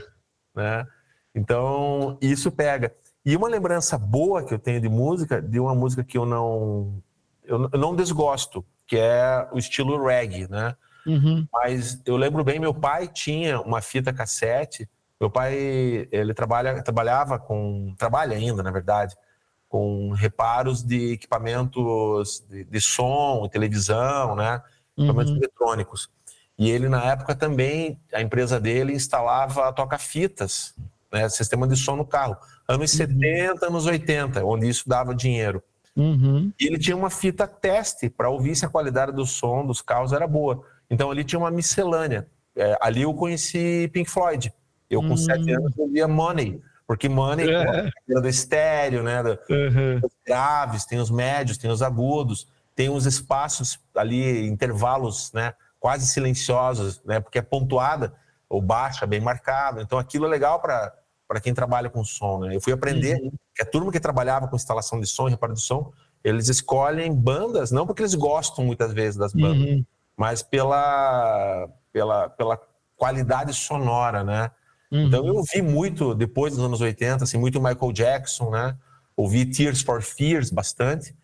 Né? Então isso pega. E uma lembrança boa que eu tenho de música, de uma música que eu não eu não desgosto, que é o estilo reggae, né? Uhum. Mas eu lembro bem, meu pai tinha uma fita cassete. Meu pai ele trabalha, trabalhava com, trabalha ainda, na verdade, com reparos de equipamentos de, de som, televisão, né? Equipamentos uhum. eletrônicos. E ele, na época, também, a empresa dele instalava toca-fitas, né? Sistema de som no carro. Anos uhum. 70, anos 80, onde isso dava dinheiro. Uhum. E ele tinha uma fita teste para ouvir se a qualidade do som dos carros era boa. Então, ali tinha uma miscelânea. É, ali eu conheci Pink Floyd. Eu, com sete hum. anos, ouvia Money. Porque Money é. do estéreo, né? Do, uhum. Os graves, tem os médios, tem os agudos, tem os espaços ali, intervalos, né? Quase silenciosos, né? Porque é pontuada ou baixa, bem marcado. Então aquilo é legal para para quem trabalha com som, né? Eu fui aprender uhum. que a turma que trabalhava com instalação de som, reparo de som, eles escolhem bandas não porque eles gostam muitas vezes das bandas, uhum. mas pela, pela, pela qualidade sonora, né? Uhum. Então eu ouvi muito, depois dos anos 80, assim, muito Michael Jackson, né? Ouvi Tears for Fears bastante,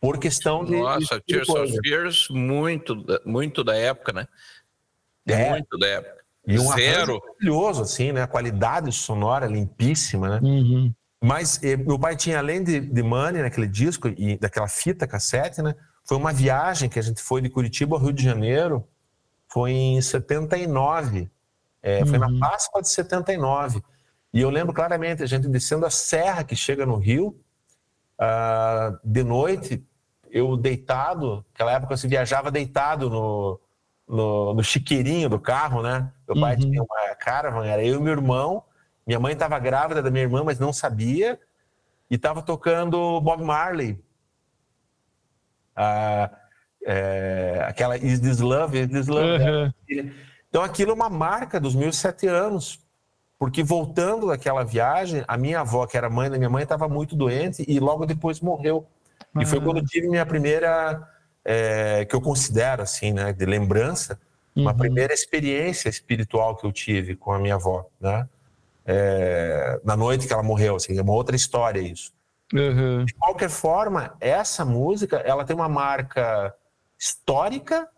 por questão de... Nossa, de Tears for Fears, muito, muito da época, né? É. Muito da época. E um Zero. maravilhoso, assim, né? A qualidade sonora limpíssima, né? Uhum. Mas eh, meu pai tinha, além de, de Money, naquele disco, e daquela fita cassete, né? Foi uma viagem que a gente foi de Curitiba ao Rio de Janeiro, foi em 79, é, uhum. foi na uhum. Páscoa de 79. E eu lembro claramente a gente descendo a serra que chega no Rio, uh, de noite, eu deitado, naquela época se viajava deitado no, no, no chiqueirinho do carro, né? Meu pai uhum. tinha uma caravan, era eu e meu irmão. Minha mãe estava grávida da minha irmã, mas não sabia. E estava tocando Bob Marley. Ah, é, aquela Is This Love? Is This Love? Uhum. Então aquilo é uma marca dos meus sete anos. Porque voltando daquela viagem, a minha avó, que era mãe da minha mãe, estava muito doente e logo depois morreu. Uhum. E foi quando eu tive minha primeira é, que eu considero assim, né, de lembrança, uma uhum. primeira experiência espiritual que eu tive com a minha avó, né? É, na noite que ela morreu, assim, é uma outra história isso. Uhum. De qualquer forma, essa música, ela tem uma marca histórica,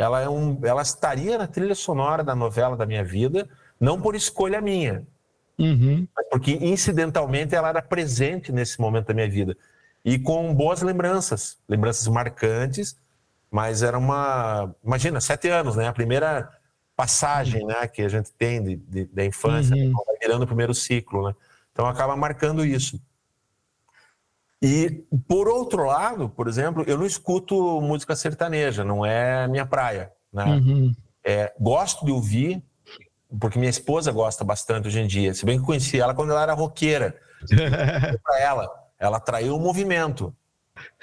ela, é um, ela estaria na trilha sonora da novela da minha vida, não por escolha minha, uhum. mas porque incidentalmente ela era presente nesse momento da minha vida e com boas lembranças, lembranças marcantes, mas era uma, imagina, sete anos, né? A primeira passagem, né, que a gente tem de, de da infância, uhum. vai virando o primeiro ciclo, né? Então acaba marcando isso. E por outro lado, por exemplo, eu não escuto música sertaneja, não é minha praia, né? Uhum. É, gosto de ouvir, porque minha esposa gosta bastante hoje em dia. Se bem que conheci ela quando ela era roqueira. para ela, ela traiu o movimento.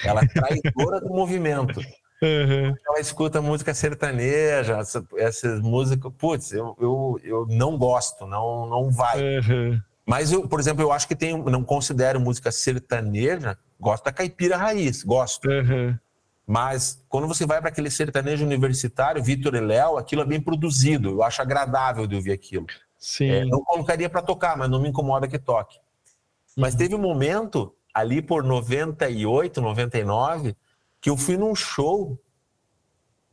Ela é traidora do movimento. Uhum. Ela escuta música sertaneja, essas, essas músicas. Putz, eu, eu, eu não gosto, não, não vai. Uhum. Mas eu, por exemplo, eu acho que tem, não considero música sertaneja, gosto da caipira raiz, gosto. Uhum. Mas quando você vai para aquele sertanejo universitário, Vitor e Léo, aquilo é bem produzido, eu acho agradável de ouvir aquilo. Sim. É, não colocaria para tocar, mas não me incomoda que toque. Mas uhum. teve um momento ali por 98, 99, que eu fui num show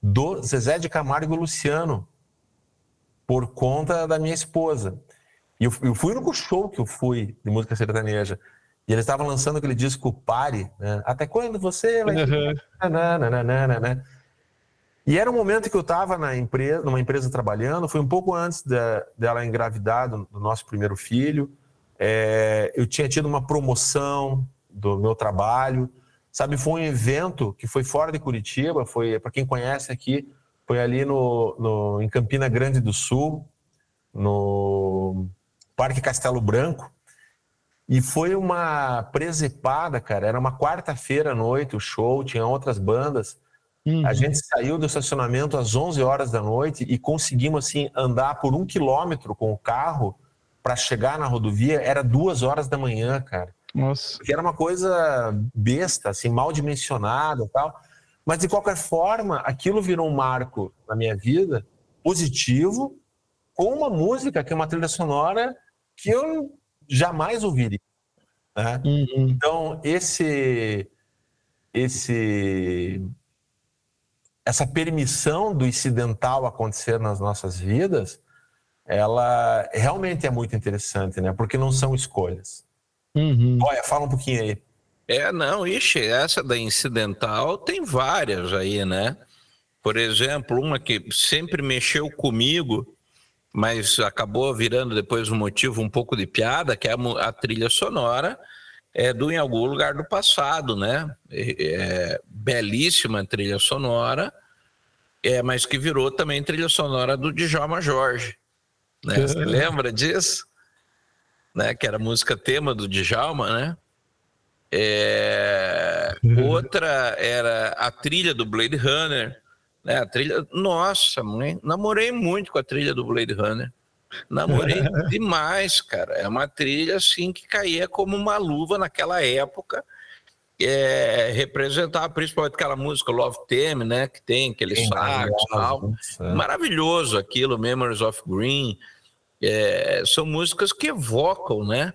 do Zezé de Camargo e Luciano, por conta da minha esposa. E eu, eu fui no show que eu fui de música sertaneja. E eles estavam lançando aquele disco Pare, né? Até quando você vai. Uhum. E era um momento que eu estava na empresa, numa empresa trabalhando, foi um pouco antes de, dela engravidar do, do nosso primeiro filho. É, eu tinha tido uma promoção, do meu trabalho. Sabe, foi um evento que foi fora de Curitiba, foi, para quem conhece aqui, foi ali no, no, em Campina Grande do Sul, no Parque Castelo Branco. E foi uma presepada, cara. Era uma quarta-feira à noite o show, tinha outras bandas. Uhum. A gente saiu do estacionamento às 11 horas da noite e conseguimos, assim, andar por um quilômetro com o carro para chegar na rodovia. Era duas horas da manhã, cara. Nossa. Que era uma coisa besta, assim, mal dimensionada e tal. Mas, de qualquer forma, aquilo virou um marco na minha vida, positivo, com uma música que é uma trilha sonora que eu jamais ouviria. Né? Uhum. Então, esse, esse, essa permissão do incidental acontecer nas nossas vidas, ela realmente é muito interessante, né? Porque não são escolhas. Uhum. Olha, fala um pouquinho aí. É, não, ixi, essa da incidental tem várias aí, né? Por exemplo, uma que sempre mexeu comigo, mas acabou virando depois um motivo um pouco de piada, que é a, a trilha sonora é do Em Algum Lugar do Passado, né? É, é, belíssima trilha sonora, é, mas que virou também trilha sonora do Djalma Jorge. Né? Você lembra disso? né? Que era música tema do Djalma, né? É... Uhum. Outra era a trilha do Blade Runner, né? A trilha, nossa, mãe, namorei muito com a trilha do Blade Runner. Namorei demais, cara. É uma trilha assim que caía como uma luva naquela época. é, representar principalmente aquela música Love Theme, né? Que tem aquele sax tal. é. Maravilhoso aquilo, Memories of Green. É, são músicas que evocam, né?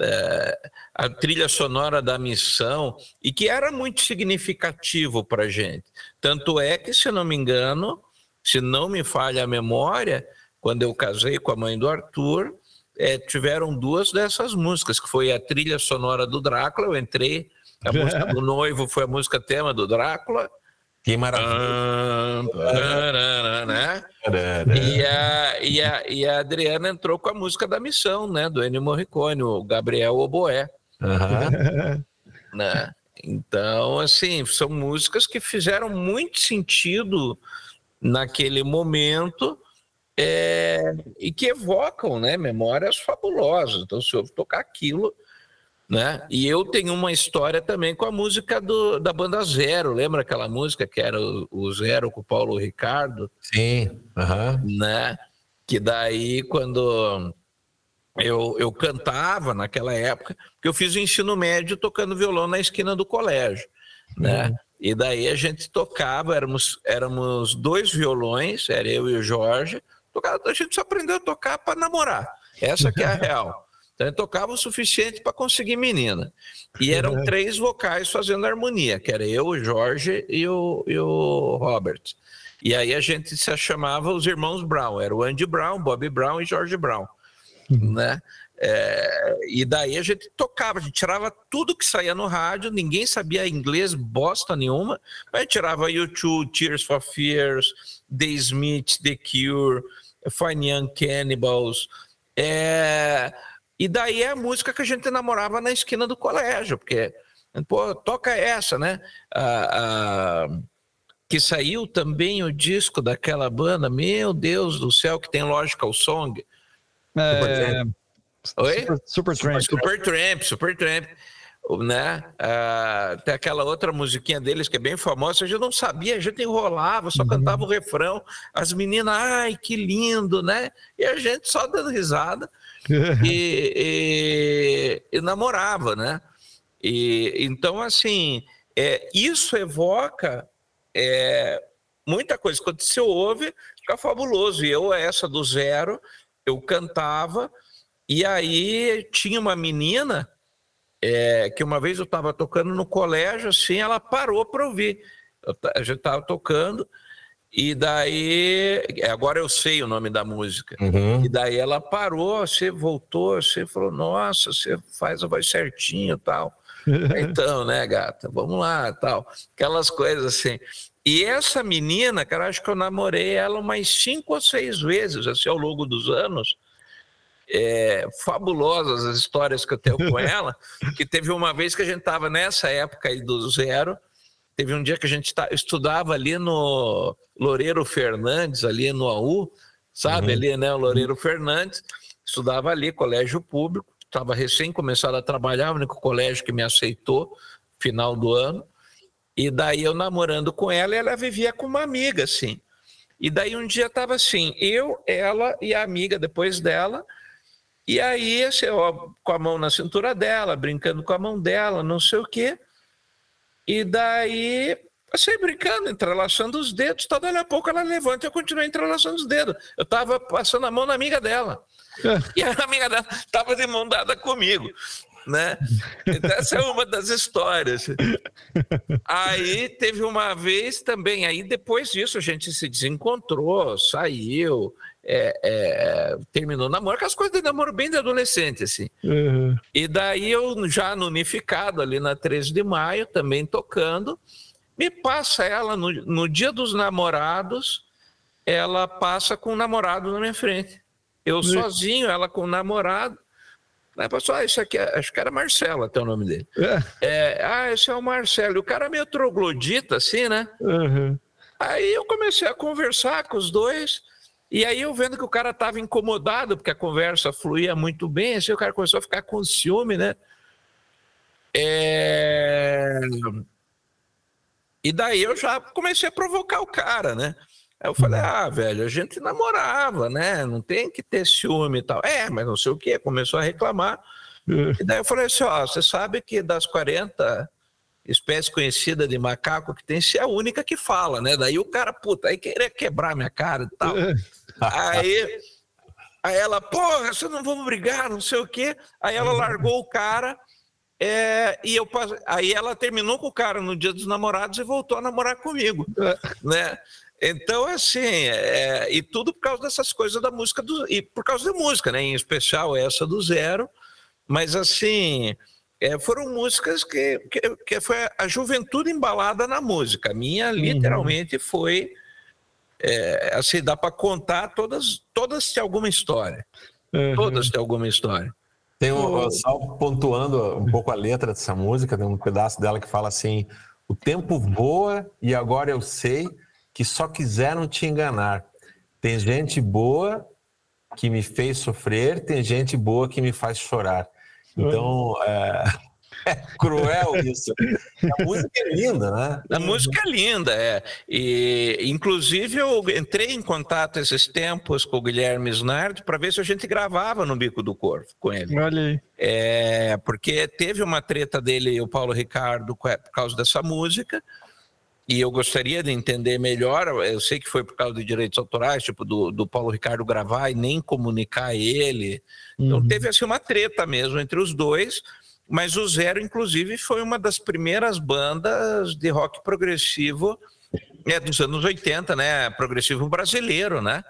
É, a trilha sonora da missão e que era muito significativo para gente. Tanto é que, se não me engano, se não me falha a memória, quando eu casei com a mãe do Arthur, é, tiveram duas dessas músicas, que foi a trilha sonora do Drácula, eu entrei, a música do noivo foi a música tema do Drácula, Que maravilha. Né? E a, e, a, e a Adriana entrou com a música da missão, né? Do Ennio Morricone, o Gabriel Oboé. Aham. Né? Então, assim, são músicas que fizeram muito sentido naquele momento é, e que evocam né, memórias fabulosas. Então, se eu tocar aquilo. Né? E eu tenho uma história também com a música do, da banda Zero. Lembra aquela música que era o, o Zero com o Paulo Ricardo? Sim. Aham. né? Que daí, quando eu, eu cantava naquela época, porque eu fiz o ensino médio tocando violão na esquina do colégio, né? E daí a gente tocava, éramos, éramos dois violões, era eu e o Jorge, tocava, a gente só aprendeu a tocar para namorar, essa que é a real. Então, eu tocava o suficiente para conseguir menina. E eram três vocais fazendo harmonia, que era eu, o Jorge e o, e o Robert. E aí a gente se chamava os irmãos Brown, era o Andy Brown, Bob Brown e George Brown, né? É, e daí a gente tocava, a gente tirava tudo que saía no rádio, ninguém sabia inglês bosta nenhuma, mas tirava YouTube, Tears for Fears, The Smith, The Cure, Fine Young Cannibals, é, e daí é a música que a gente namorava na esquina do colégio, porque, pô, toca essa, né? A- a- que saiu também o disco daquela banda, meu Deus do céu, que tem Logical Song. É, Oi? Super, Tramp. Super Tramp, Super Tramp, né? Ah, tem aquela outra musiquinha deles que é bem famosa, a gente não sabia, a gente enrolava, só cantava o refrão, as meninas, ai, que lindo, né? E a gente só dando risada e, e- e namorava, né? E, então, assim, é, isso evoca é, muita coisa. Quando você ouve, fica fabuloso. E eu, essa do zero, eu cantava, e aí tinha uma menina é, que uma vez eu estava tocando no colégio, assim, ela parou para ouvir. Eu a gente estava tocando, e daí, agora eu sei o nome da música. Uhum. E daí ela parou, você voltou, você falou, nossa, você faz a voz certinho tal. Então, né, gata, vamos lá, tal. Aquelas coisas assim. E essa menina, cara, acho que eu namorei ela umas cinco ou seis vezes, assim, ao longo dos anos. É, fabulosas as histórias que eu tenho com ela, que teve uma vez que a gente estava nessa época aí do zero, teve um dia que a gente tá- estudava ali no Loureiro Fernandes, ali no AU, sabe, Uhum. ali, né, o Loureiro Fernandes, estudava ali, colégio público, estava recém começado a trabalhar, o único colégio que me aceitou, final do ano, e daí eu namorando com ela, e ela vivia com uma amiga, assim. E daí um dia estava assim, eu, ela e a amiga depois dela, e aí, assim, ó, com a mão na cintura dela, brincando com a mão dela, não sei o quê. E daí, assim, brincando, entrelaçando os dedos. Tá, daqui a pouco ela levanta e eu continuei entrelaçando os dedos. Eu tava passando a mão na amiga dela. E a amiga dela tava de mão dada comigo. Né? Então, essa é uma das histórias. Aí teve uma vez também, aí depois disso a gente se desencontrou, saiu, é, é, terminou o namoro, aquelas coisas de namoro bem de adolescente, assim. Uhum. E daí eu já no Unificado, ali na 13 de maio, também tocando, me passa ela no, no dia dos namorados, ela passa com o namorado na minha frente. Eu sozinho, ela com o namorado. Aí passou, ah, isso aqui, é- acho que era Marcelo até o nome dele. É, ah, esse é o Marcelo. E o cara é meio troglodita, assim, né? Uhum. Aí eu comecei a conversar com os dois, e aí eu vendo que o cara estava incomodado, porque a conversa fluía muito bem, assim o cara começou a ficar com ciúme, né? É... E daí eu já comecei a provocar o cara, né? Aí eu falei, ah, velho, a gente namorava, né? Não tem que ter ciúme e tal. É, mas não sei o quê. Começou a reclamar. E daí eu falei assim, ó, você sabe que das 45 espécie conhecida de macaco que tem, se é a única que fala, né? Daí o cara, puta, aí queria quebrar minha cara e tal. aí, aí ela, porra, vocês não vamos brigar, não sei o quê. Aí ela largou o cara. É, e eu aí ela terminou com o cara no dia dos namorados e voltou a namorar comigo, né? Então, assim, é, e tudo por causa dessas coisas da música, do, e por causa da música, né? Em especial essa do Zero. Mas, assim, é, foram músicas que, que, que, foi a juventude embalada na música. A minha, uhum. literalmente, uhum. foi. É, assim, dá para contar todas, todas têm alguma história. Uhum. Todas têm alguma história. Tem um, só pontuando um pouco a letra dessa música, tem um pedaço dela que fala assim: O tempo voa e agora eu sei que só quiseram te enganar. Tem gente boa que me fez sofrer, tem gente boa que me faz chorar. Então, é, é cruel isso. A música é linda, né? A música é linda, é. E, inclusive, eu entrei em contato esses tempos com o Guilherme Snard para ver se a gente gravava no Bico do Corvo com ele. Olha aí. É, porque teve uma treta dele e o Paulo Ricardo por causa dessa música e eu gostaria de entender melhor. Eu sei que foi por causa de direitos autorais, tipo do, do Paulo Ricardo gravar e nem comunicar ele. Então uhum. teve assim uma treta mesmo entre os dois. Mas o Zero, inclusive, foi uma das primeiras bandas de rock progressivo é, dos anos 80, né? Progressivo brasileiro, né?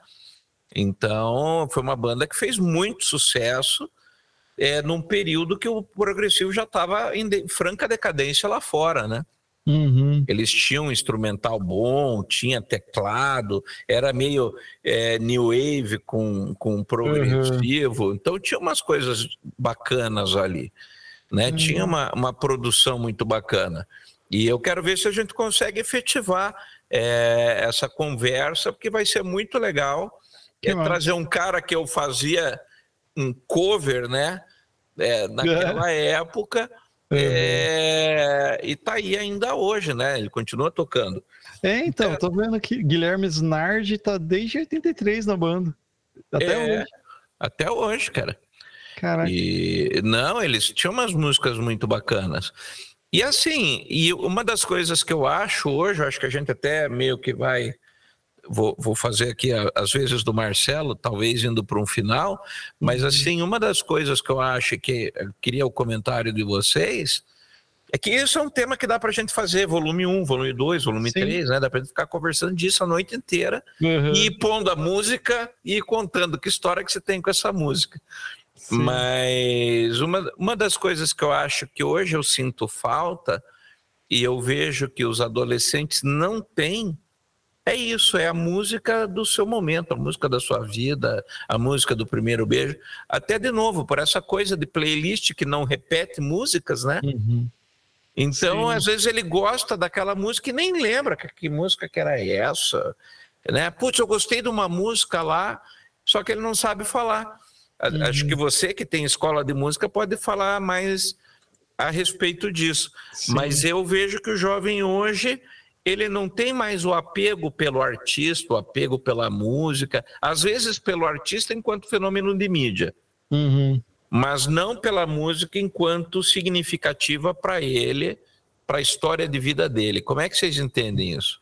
Então, foi uma banda que fez muito sucesso é, num período que o progressivo já estava em de, franca decadência lá fora, né? Uhum. Eles tinham um instrumental bom, tinha teclado, era meio é, new wave com, com progressivo, uhum. então tinha umas coisas bacanas ali, né? Uhum. Tinha uma, uma produção muito bacana. E eu quero ver se a gente consegue efetivar é, essa conversa, porque vai ser muito legal é, trazer um cara que eu fazia um cover, né? É, naquela época é, e tá aí ainda hoje, né? Ele continua tocando. É, então, é. tô vendo aqui, Guilherme Snardi tá desde 83 na banda. Até é, hoje. Até hoje, cara. Caraca. E, não, eles tinham umas músicas muito bacanas. E assim, e uma das coisas que eu acho hoje, eu acho que a gente até meio que vai vou, vou fazer aqui às vezes do Marcelo, talvez indo para um final, mas uhum. assim, uma das coisas que eu acho que queria o comentário de vocês é que isso é um tema que dá para a gente fazer volume 1, volume 2, volume Sim. 3, né? Dá para gente ficar conversando disso a noite inteira uhum. e pondo a música e contando que história que você tem com essa música. Sim. Mas uma, uma das coisas que eu acho que hoje eu sinto falta e eu vejo que os adolescentes não têm é isso, é a música do seu momento, a música da sua vida, a música do primeiro beijo. Até de novo, por essa coisa de playlist que não repete músicas, né? Uhum. Então, Sim. às vezes ele gosta daquela música e nem lembra que, que música que era essa. Né? Putz, eu gostei de uma música lá, só que ele não sabe falar. Uhum. Acho que você que tem escola de música pode falar mais a respeito disso. Sim. Mas eu vejo que o jovem hoje ele não tem mais o apego pelo artista, o apego pela música, às vezes pelo artista enquanto fenômeno de mídia, uhum. mas não pela música enquanto significativa para ele, para a história de vida dele. Como é que vocês entendem isso?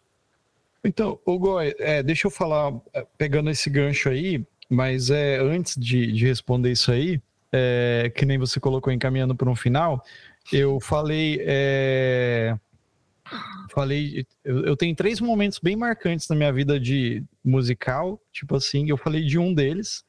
Então, Hugo, é, deixa eu falar, é, pegando esse gancho aí, mas é, antes de, de responder isso aí, é, que nem você colocou encaminhando para um final, eu falei. É, falei, eu, eu, tenho três momentos bem marcantes na minha vida de musical, tipo assim, eu falei de um deles,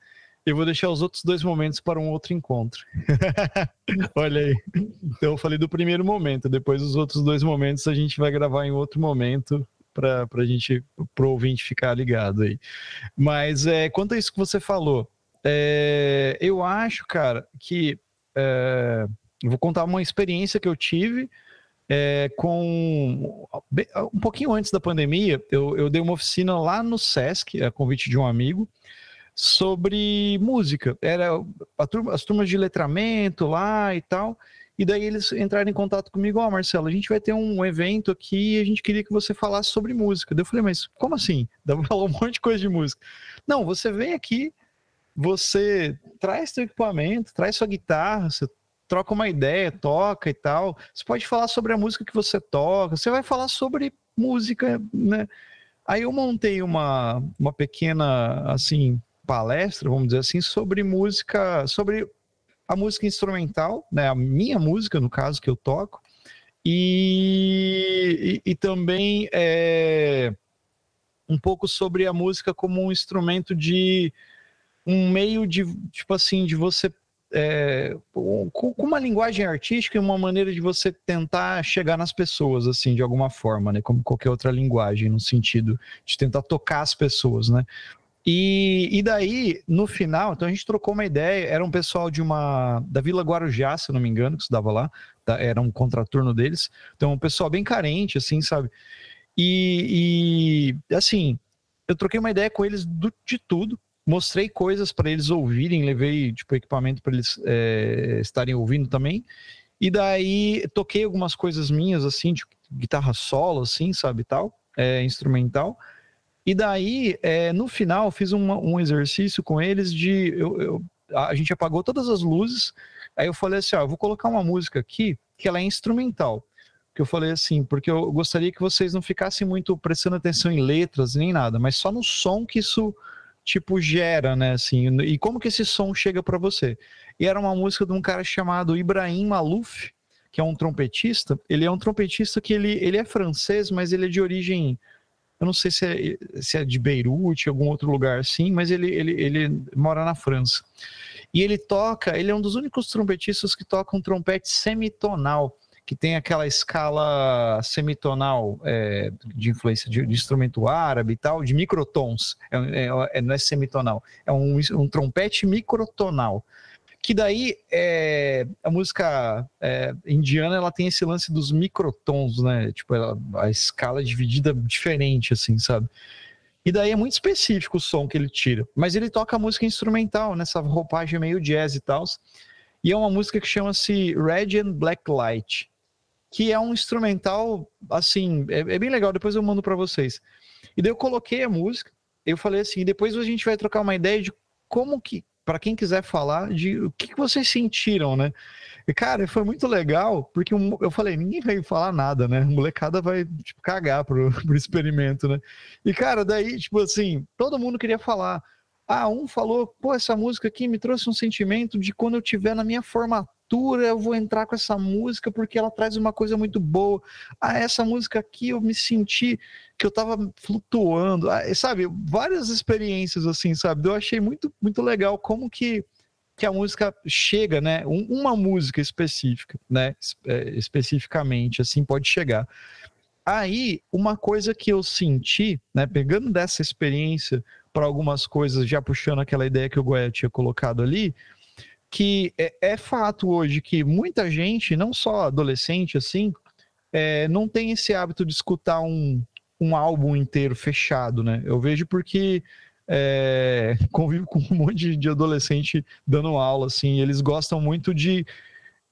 eu vou deixar os outros dois momentos para um outro encontro. Olha aí. Então eu falei do primeiro momento, depois os outros dois momentos a gente vai gravar em outro momento para a gente, pro ouvinte ficar ligado aí. Mas é, quanto a isso que você falou, é, eu acho, cara, que é, vou contar uma experiência que eu tive é, com um pouquinho antes da pandemia, eu, eu dei uma oficina lá no Sesc, a convite de um amigo, sobre música. Era turma, as turmas de letramento lá e tal. E daí eles entraram em contato comigo, ó, oh, Marcelo, a gente vai ter um evento aqui e a gente queria que você falasse sobre música. Daí eu falei, mas como assim? Dá pra falar um monte de coisa de música. Não, você vem aqui, você traz seu equipamento, traz sua guitarra, você troca uma ideia, toca e tal. Você pode falar sobre a música que você toca, você vai falar sobre música, né? Aí eu montei uma, uma pequena, assim, palestra, vamos dizer assim, sobre música, sobre a música instrumental, né? A minha música, no caso, que eu toco, e, e, e também é, um pouco sobre a música como um instrumento de um meio de tipo assim de você é, com, uma linguagem artística e uma maneira de você tentar chegar nas pessoas assim de alguma forma, né? Como qualquer outra linguagem no sentido de tentar tocar as pessoas, né? E, e daí, no final, então a gente trocou uma ideia, era um pessoal de uma. da Vila Guarujá, se não me engano, que estudava lá, tá? era um contraturno deles. Então, um pessoal bem carente, assim, sabe? E, e assim, eu troquei uma ideia com eles do, de tudo, mostrei coisas para eles ouvirem, levei tipo equipamento para eles é, estarem ouvindo também. E daí toquei algumas coisas minhas assim, de guitarra solo, assim, sabe, tal, é, instrumental. E daí, é, no final, fiz um exercício com eles de. Eu, eu, a gente apagou todas as luzes. Aí eu falei assim: ó, eu vou colocar uma música aqui que ela é instrumental. Que eu falei assim, porque eu gostaria que vocês não ficassem muito prestando atenção em letras nem nada, mas só no som que isso tipo gera, né, assim, e como que esse som chega para você. E era uma música de um cara chamado Ibrahim Malouf, que é um trompetista. Ele é um trompetista que ele, ele é francês, mas ele é de origem eu não sei se é, se é de Beirute, algum outro lugar assim, mas ele, ele, ele mora na França. E ele toca, ele é um dos únicos trompetistas que toca um trompete semitonal, que tem aquela escala semitonal é, de influência de, de, instrumento árabe e tal, de microtons. É, é, é não é semitonal, é um, um trompete microtonal que daí é, a música é, indiana ela tem esse lance dos microtons, né? Tipo, ela, a escala dividida diferente, assim, sabe? E daí é muito específico o som que ele tira. Mas ele toca música instrumental, nessa roupagem meio jazz e tal. E é uma música que chama-se Red and Black Light, que é um instrumental, assim, é, é bem legal. Depois eu mando para vocês. E daí eu coloquei a música, eu falei assim, depois a gente vai trocar uma ideia de como que para quem quiser falar de o que, que vocês sentiram, né? E, cara, foi muito legal, porque eu falei, ninguém vai falar nada, né? A molecada vai, tipo, cagar pro, pro experimento, né? E, cara, daí, tipo assim, todo mundo queria falar. Ah, um falou, pô, essa música aqui me trouxe um sentimento de quando eu tiver na minha formatura eu vou entrar com essa música porque ela traz uma coisa muito boa. Ah, essa música aqui eu me senti que eu tava flutuando. Ah, sabe, várias experiências assim, sabe? Eu achei muito, muito legal como que, que a música chega, né? Um, uma música específica, né? É, especificamente, assim, pode chegar. Aí, uma coisa que eu senti, né, pegando dessa experiência para algumas coisas, já puxando aquela ideia que o Goya tinha colocado ali, que é, é, fato hoje que muita gente, não só adolescente assim, é, não tem esse hábito de escutar um, um álbum inteiro fechado, né? Eu vejo porque é, convivo com um monte de adolescente dando aula, assim, eles gostam muito de,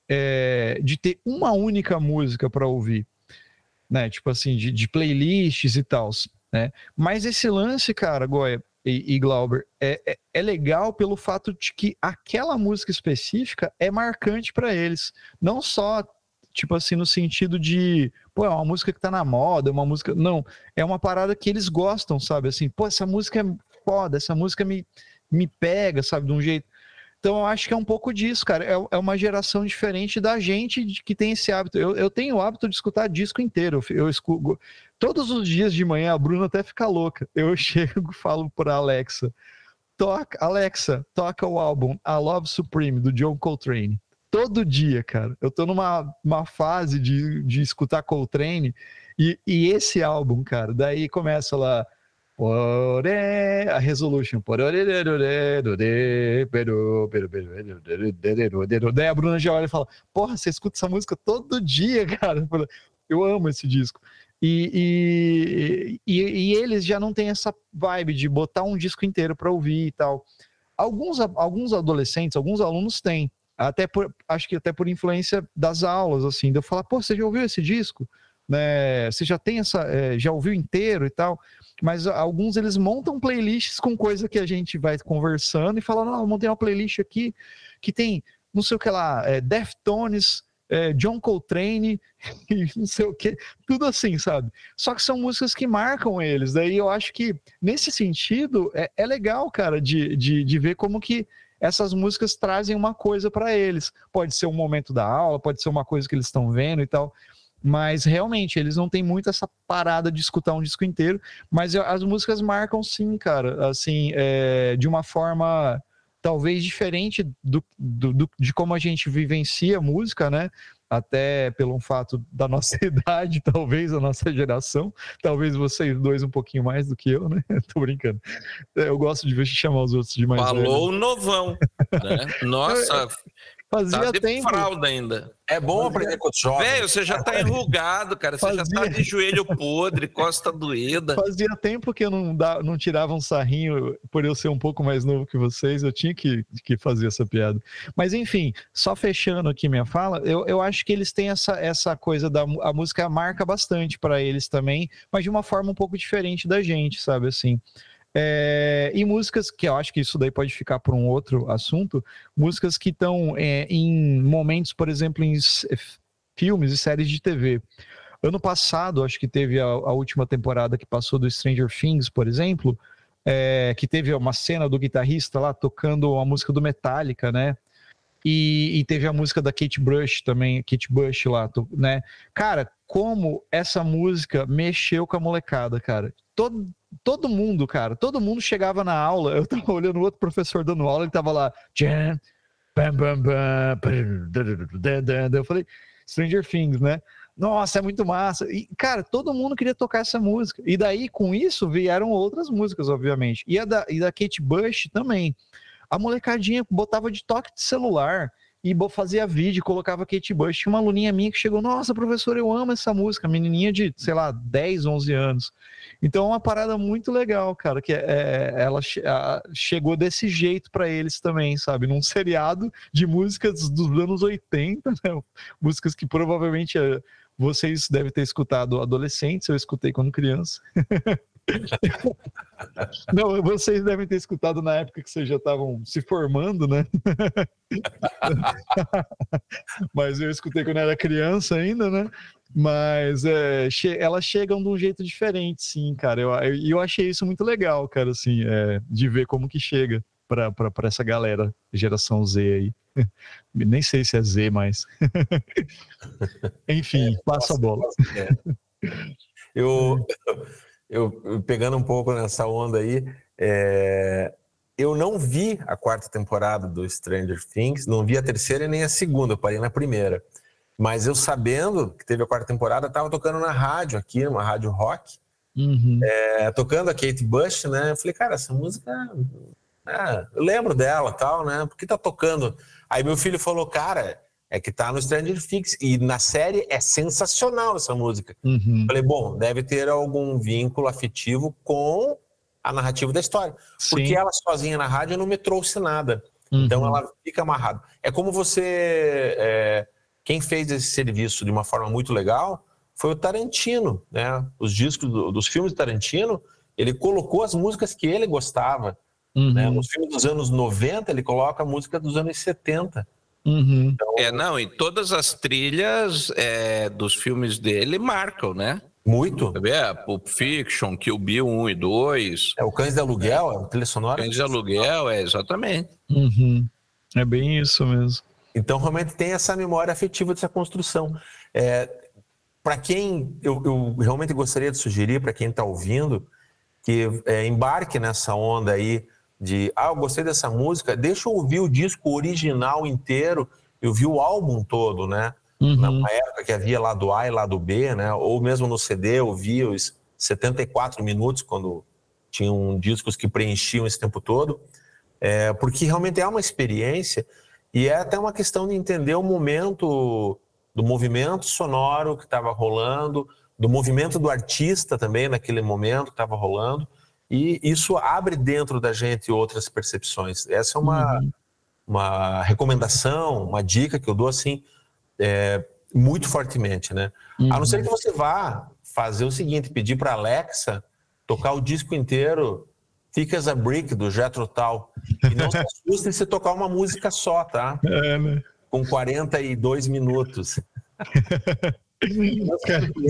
é, de ter uma única música para ouvir, né? Tipo assim, de, de playlists e tal, né? Mas esse lance, cara, Goya, e, e Glauber, é, é, é, legal pelo fato de que aquela música específica é marcante para eles. Não só, tipo assim, no sentido de, pô, é uma música que tá na moda, é uma música. Não, é uma parada que eles gostam, sabe? Assim, pô, essa música é foda, essa música me, me pega, sabe? De um jeito. Então eu acho que é um pouco disso, cara. É, é uma geração diferente da gente que tem esse hábito. Eu, eu tenho o hábito de escutar disco inteiro. Eu escuto todos os dias de manhã, a Bruna até fica louca. Eu chego e falo para Alexa: toca, Alexa, toca o álbum A Love Supreme do John Coltrane. Todo dia, cara. Eu tô numa uma fase de, de escutar Coltrane e, e esse álbum, cara, daí começa lá a resolution. Daí a Bruna já olha e fala: Porra, você escuta essa música todo dia, cara. Eu amo esse disco. E, e, e, eles já não têm essa vibe de botar um disco inteiro para ouvir e tal. Alguns, alguns adolescentes, alguns alunos têm. Até por, acho que até por influência das aulas, assim, de eu falar, pô, você já ouviu esse disco? Né? Você já tem essa, é, já ouviu inteiro e tal? mas alguns eles montam playlists com coisa que a gente vai conversando e falando, não, montei uma playlist aqui que tem não sei o que lá, é, Deftones, é, John Coltrane e não sei o que, tudo assim, sabe? Só que são músicas que marcam eles. Daí eu acho que, nesse sentido, é, é legal, cara, de, de, de ver como que essas músicas trazem uma coisa para eles. Pode ser um momento da aula, pode ser uma coisa que eles estão vendo e tal. Mas realmente, eles não têm muito essa parada de escutar um disco inteiro. Mas as músicas marcam sim, cara. Assim, é, de uma forma talvez diferente do, do, do, de como a gente vivencia música, né? Até pelo fato da nossa idade, talvez, a nossa geração. Talvez vocês dois um pouquinho mais do que eu, né? Tô brincando. Eu gosto de chamar os outros de mais Falou velho. novão, né? Nossa, Fazia tá tempo. fralda ainda. É bom Fazia... aprender com os jovens. Velho, você já tá enrugado, cara. Você Fazia... já tá de joelho podre, costa doída. Fazia tempo que eu não, dá, não tirava um sarrinho por eu ser um pouco mais novo que vocês. Eu tinha que, que fazer essa piada. Mas enfim, só fechando aqui minha fala, eu, eu acho que eles têm essa, essa coisa da a música marca bastante para eles também, mas de uma forma um pouco diferente da gente, sabe assim. É, e músicas que eu acho que isso daí pode ficar para um outro assunto, músicas que estão é, em momentos, por exemplo, em filmes e séries de TV. Ano passado, acho que teve a, a última temporada que passou do Stranger Things, por exemplo, é, que teve uma cena do guitarrista lá tocando a música do Metallica, né? E, e, teve a música da Kate Bush também, Kate Bush lá, né? Cara, como essa música mexeu com a molecada, cara. Todo, todo mundo, cara, todo mundo chegava na aula, eu tava olhando outro professor dando aula, ele tava lá, eu falei, Stranger Things, né? Nossa, é muito massa. E, cara, todo mundo queria tocar essa música. E daí, com isso, vieram outras músicas, obviamente. E a da, e da Kate Bush também. A molecadinha botava de toque de celular e fazia vídeo, colocava Kate Bush. Tinha uma aluninha minha que chegou, nossa, professor, eu amo essa música, menininha de, sei lá, 10, 11 anos. Então é uma parada muito legal, cara, que é, é ela chegou desse jeito para eles também, sabe? Num seriado de músicas dos anos 80, né? Músicas que provavelmente é, vocês devem ter escutado adolescentes, eu escutei quando criança. Não, vocês devem ter escutado na época que vocês já estavam se formando, né? Mas eu escutei quando era criança ainda, né? Mas é, elas chegam de um jeito diferente, sim, cara. E eu, eu, eu, achei isso muito legal, cara, assim, é, de ver como que chega para essa galera, geração Z aí. Nem sei se é Z, mas. Enfim, é, passa a bola. É. Eu, eu, pegando um pouco nessa onda aí, é, eu não vi a quarta temporada do Stranger Things, não vi a terceira e nem a segunda, eu parei na primeira. Mas eu sabendo que teve a quarta temporada, estava tocando na rádio aqui, numa rádio rock, uhum. é, tocando a Kate Bush, né? Eu falei, cara, essa música. É, eu lembro dela tal, né? Por que tá tocando? Aí meu filho falou, cara, é que tá no Stranger Things. E na série é sensacional essa música. Uhum. Falei, bom, deve ter algum vínculo afetivo com a narrativa da história. Sim. Porque ela sozinha na rádio não me trouxe nada. Uhum. Então ela fica amarrada. É como você. É, quem fez esse serviço de uma forma muito legal foi o Tarantino. Né? Os discos do, dos filmes do Tarantino, ele colocou as músicas que ele gostava. Uhum. Né? Nos filmes dos anos 90, ele coloca a música dos anos 70. Uhum. Então, é, não, e todas as trilhas é, dos filmes dele marcam, né? Muito. É, Pulp Fiction, Kill Bill 1 e 2. É, o Cães de Aluguel, é o trilha sonora. Cães de Aluguel, é, exatamente. Uhum. É bem isso mesmo. Então, realmente tem essa memória afetiva dessa construção. É, para quem, eu, eu, realmente gostaria de sugerir, para quem está ouvindo, que é, embarque nessa onda aí de ah, eu gostei dessa música, deixa eu ouvir o disco original inteiro, eu vi o álbum todo, né? Uhum. Na época que havia lado A e lado B, né? Ou mesmo no CD eu vi os 74 minutos, quando tinham discos que preenchiam esse tempo todo, é, porque realmente é uma experiência e é até uma questão de entender o momento do movimento sonoro que estava rolando, do movimento do artista também naquele momento que estava rolando, e isso abre dentro da gente outras percepções. Essa é uma, uhum. uma recomendação, uma dica que eu dou assim, é, muito fortemente, né? Uhum. A não ser que você vá fazer o seguinte, pedir para Alexa tocar o disco inteiro Ficas a Brick, do Jethro Tull. E não se assustem se tocar uma música só, tá? É, né? Com 42 minutos.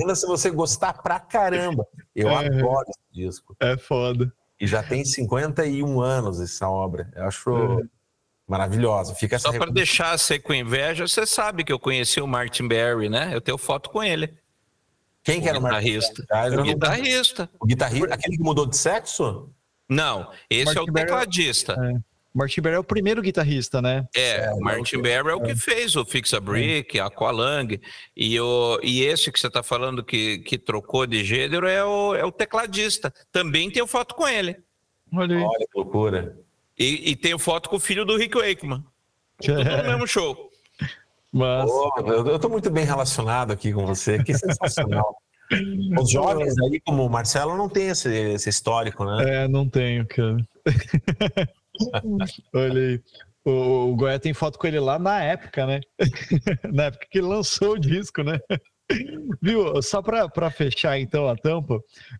Não se você gostar pra caramba. Eu é, adoro esse disco. É foda. E já tem 51 anos essa obra. Eu acho é. maravilhosa. Fica Só para deixar você com inveja, você sabe que eu conheci o Martin Barry, né? Eu tenho foto com ele. Quem que era o guitarrista? O guitarrista. O guitarrista? Aquele que mudou de sexo? Não, esse Martin é o tecladista. Barry, é. Martin Barry é o primeiro guitarrista, né? É, é Martin Barry é o que é. fez o Fix a Brick, a Aqualung, e, o, e esse que você está falando que, que trocou de gênero é o, é o tecladista. Também tenho foto com ele. Olha, aí. Olha que loucura. E, e tenho foto com o filho do Rick Wakeman. Tudo no mesmo show. Mas... Oh, eu estou muito bem relacionado aqui com você, que sensacional. Os jovens aí, como o Marcelo, não tem esse, esse histórico, né? É, não tenho, cara. Olha aí. O, o Goiás tem foto com ele lá na época, né? na época que ele lançou o disco, né? Viu? Só para fechar então a tampa,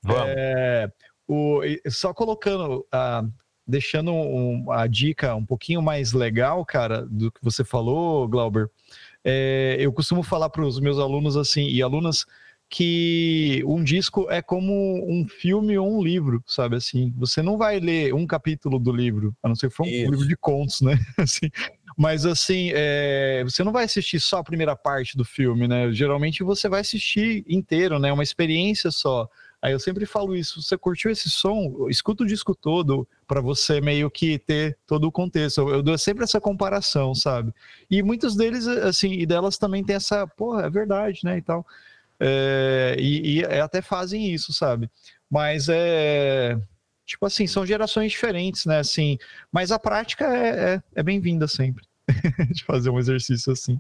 é, o, só colocando, a, deixando um, a dica um pouquinho mais legal, cara, do que você falou, Glauber. É, eu costumo falar para os meus alunos assim, e alunas que um disco é como um filme ou um livro, sabe assim? Você não vai ler um capítulo do livro, a não ser que for um Isso. livro de contos, né? Assim, mas assim, é, você não vai assistir só a primeira parte do filme, né? Geralmente você vai assistir inteiro, né? Uma experiência só. Aí eu sempre falo isso, você curtiu esse som, escuta o disco todo para você meio que ter todo o contexto. Eu, eu, dou sempre essa comparação, sabe? E muitos deles, assim, e delas também tem essa, porra, é verdade, né, e tal. É, e, e, até fazem isso, sabe? Mas é. Tipo assim, são gerações diferentes, né? Assim, mas a prática é, é, é bem-vinda sempre. de fazer um exercício assim.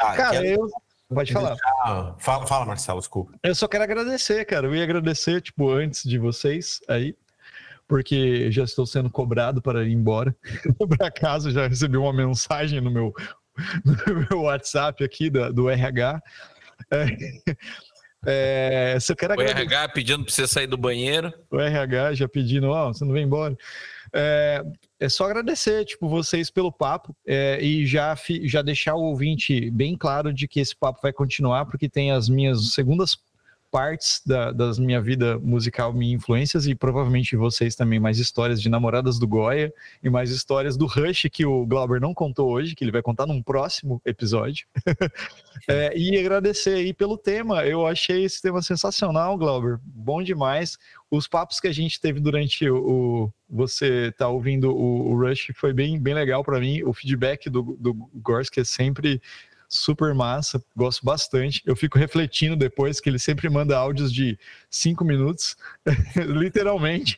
Ah, cara, quero... eu. Pode falar. Fala, fala, Marcelo, desculpa. Eu só quero agradecer, cara. Eu ia agradecer, tipo, antes de vocês aí, porque já estou sendo cobrado para ir embora para casa. Já recebi uma mensagem no meu, no meu WhatsApp aqui do, do RH é, é, se eu quero o RH pedindo para você sair do banheiro. O RH já pedindo, ó, oh, você não vem embora. É, é, só agradecer, tipo, vocês pelo papo é, e já, já deixar o ouvinte bem claro de que esse papo vai continuar, porque tem as minhas segundas partes da, das minha vida musical, minhas influências e provavelmente vocês também mais histórias de namoradas do Goya e mais histórias do Rush que o Glauber não contou hoje, que ele vai contar num próximo episódio. é, e agradecer aí pelo tema. Eu achei esse tema sensacional, Glauber. Bom demais. Os papos que a gente teve durante o, o você tá ouvindo o, o, Rush foi bem, bem legal para mim. O feedback do, do Gorski é sempre super massa, gosto bastante. Eu fico refletindo depois que ele sempre manda áudios de cinco minutos, literalmente.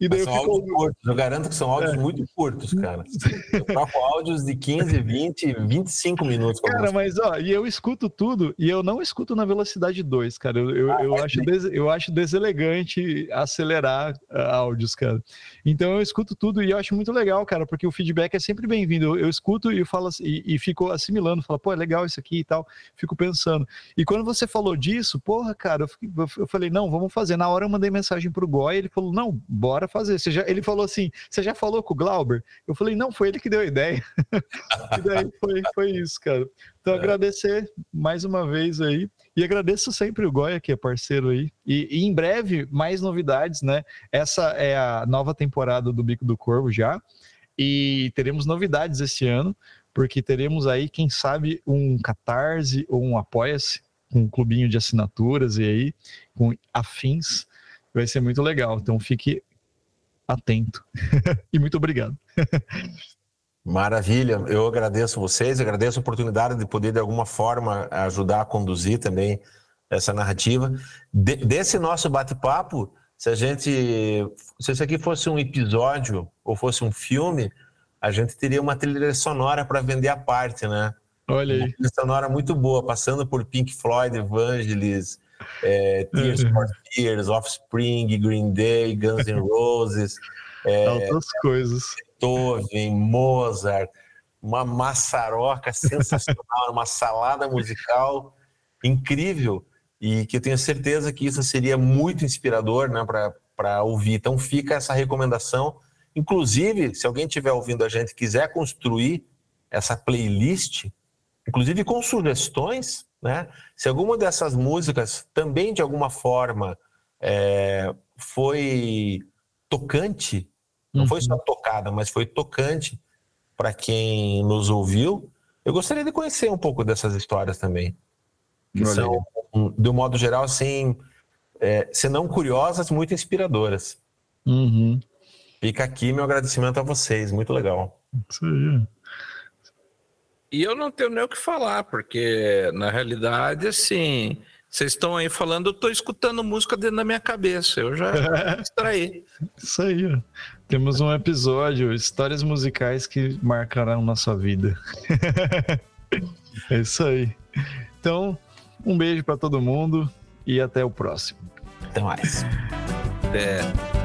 e daí são eu, fico... áudios curtos, eu garanto que são áudios é. muito curtos, cara. Eu troco áudios de 15, 20, 25 minutos. Cara, mas ó, e eu escuto tudo e eu não escuto na velocidade 2, cara. Eu, eu, ah, eu é acho, des, eu acho deselegante acelerar uh, áudios, cara. Então eu escuto tudo e eu acho muito legal, cara, porque o feedback é sempre bem-vindo. Eu, eu, escuto e falo e, e fico assimilando, fala, pô, é legal isso aqui e tal, fico pensando. E quando você falou disso, porra, cara, eu, eu falei, não, vamos fazer. Na hora eu mandei mensagem pro Goy, ele falou, não, bora fazer. Você já, ele falou assim, você já falou com o Glauber? Eu falei, não, foi ele que deu a ideia. e daí foi, foi isso, cara. Então, é. agradecer mais uma vez aí. E agradeço sempre o Goya, que é parceiro aí. E, e, em breve, mais novidades, né? Essa é a nova temporada do Bico do Corvo já. E teremos novidades esse ano porque teremos aí, quem sabe, um Catarse ou um Apoia-se, um clubinho de assinaturas e aí, com afins, vai ser muito legal. Então fique atento. e muito obrigado. Maravilha, eu agradeço vocês, agradeço a oportunidade de poder, de alguma forma, ajudar a conduzir também essa narrativa. De, desse nosso bate-papo, se a gente. Se isso aqui fosse um episódio ou fosse um filme, a gente teria uma trilha sonora para vender a parte, né? Olha aí. Uma trilha sonora muito boa, passando por Pink Floyd, Evangelis, é, Tears for Fears, Offspring, Green Day, Guns N' Roses. É, Altas coisas. Beethoven, Mozart, uma maçaroca sensacional, uma salada musical incrível e que eu tenho certeza que isso seria muito inspirador né, para para ouvir. Então fica essa recomendação. Inclusive, se alguém estiver ouvindo a gente quiser construir essa playlist, inclusive com sugestões, né? Se alguma dessas músicas também de alguma forma é, foi tocante, não uhum. foi só uhum. tocada, mas foi tocante para quem nos ouviu, eu gostaria de conhecer um pouco dessas histórias também. Que são, de um modo geral, assim, é, se não curiosas, muito inspiradoras. Uhum. Fica aqui meu agradecimento a vocês, muito legal. Isso aí. E eu não tenho nem o que falar, porque na realidade, assim, vocês estão aí falando, eu estou escutando música dentro da minha cabeça. Eu já extraí. Isso aí. Temos um episódio, histórias musicais que marcarão nossa vida. é isso aí. Então, um beijo para todo mundo e até o próximo. Até mais. Até.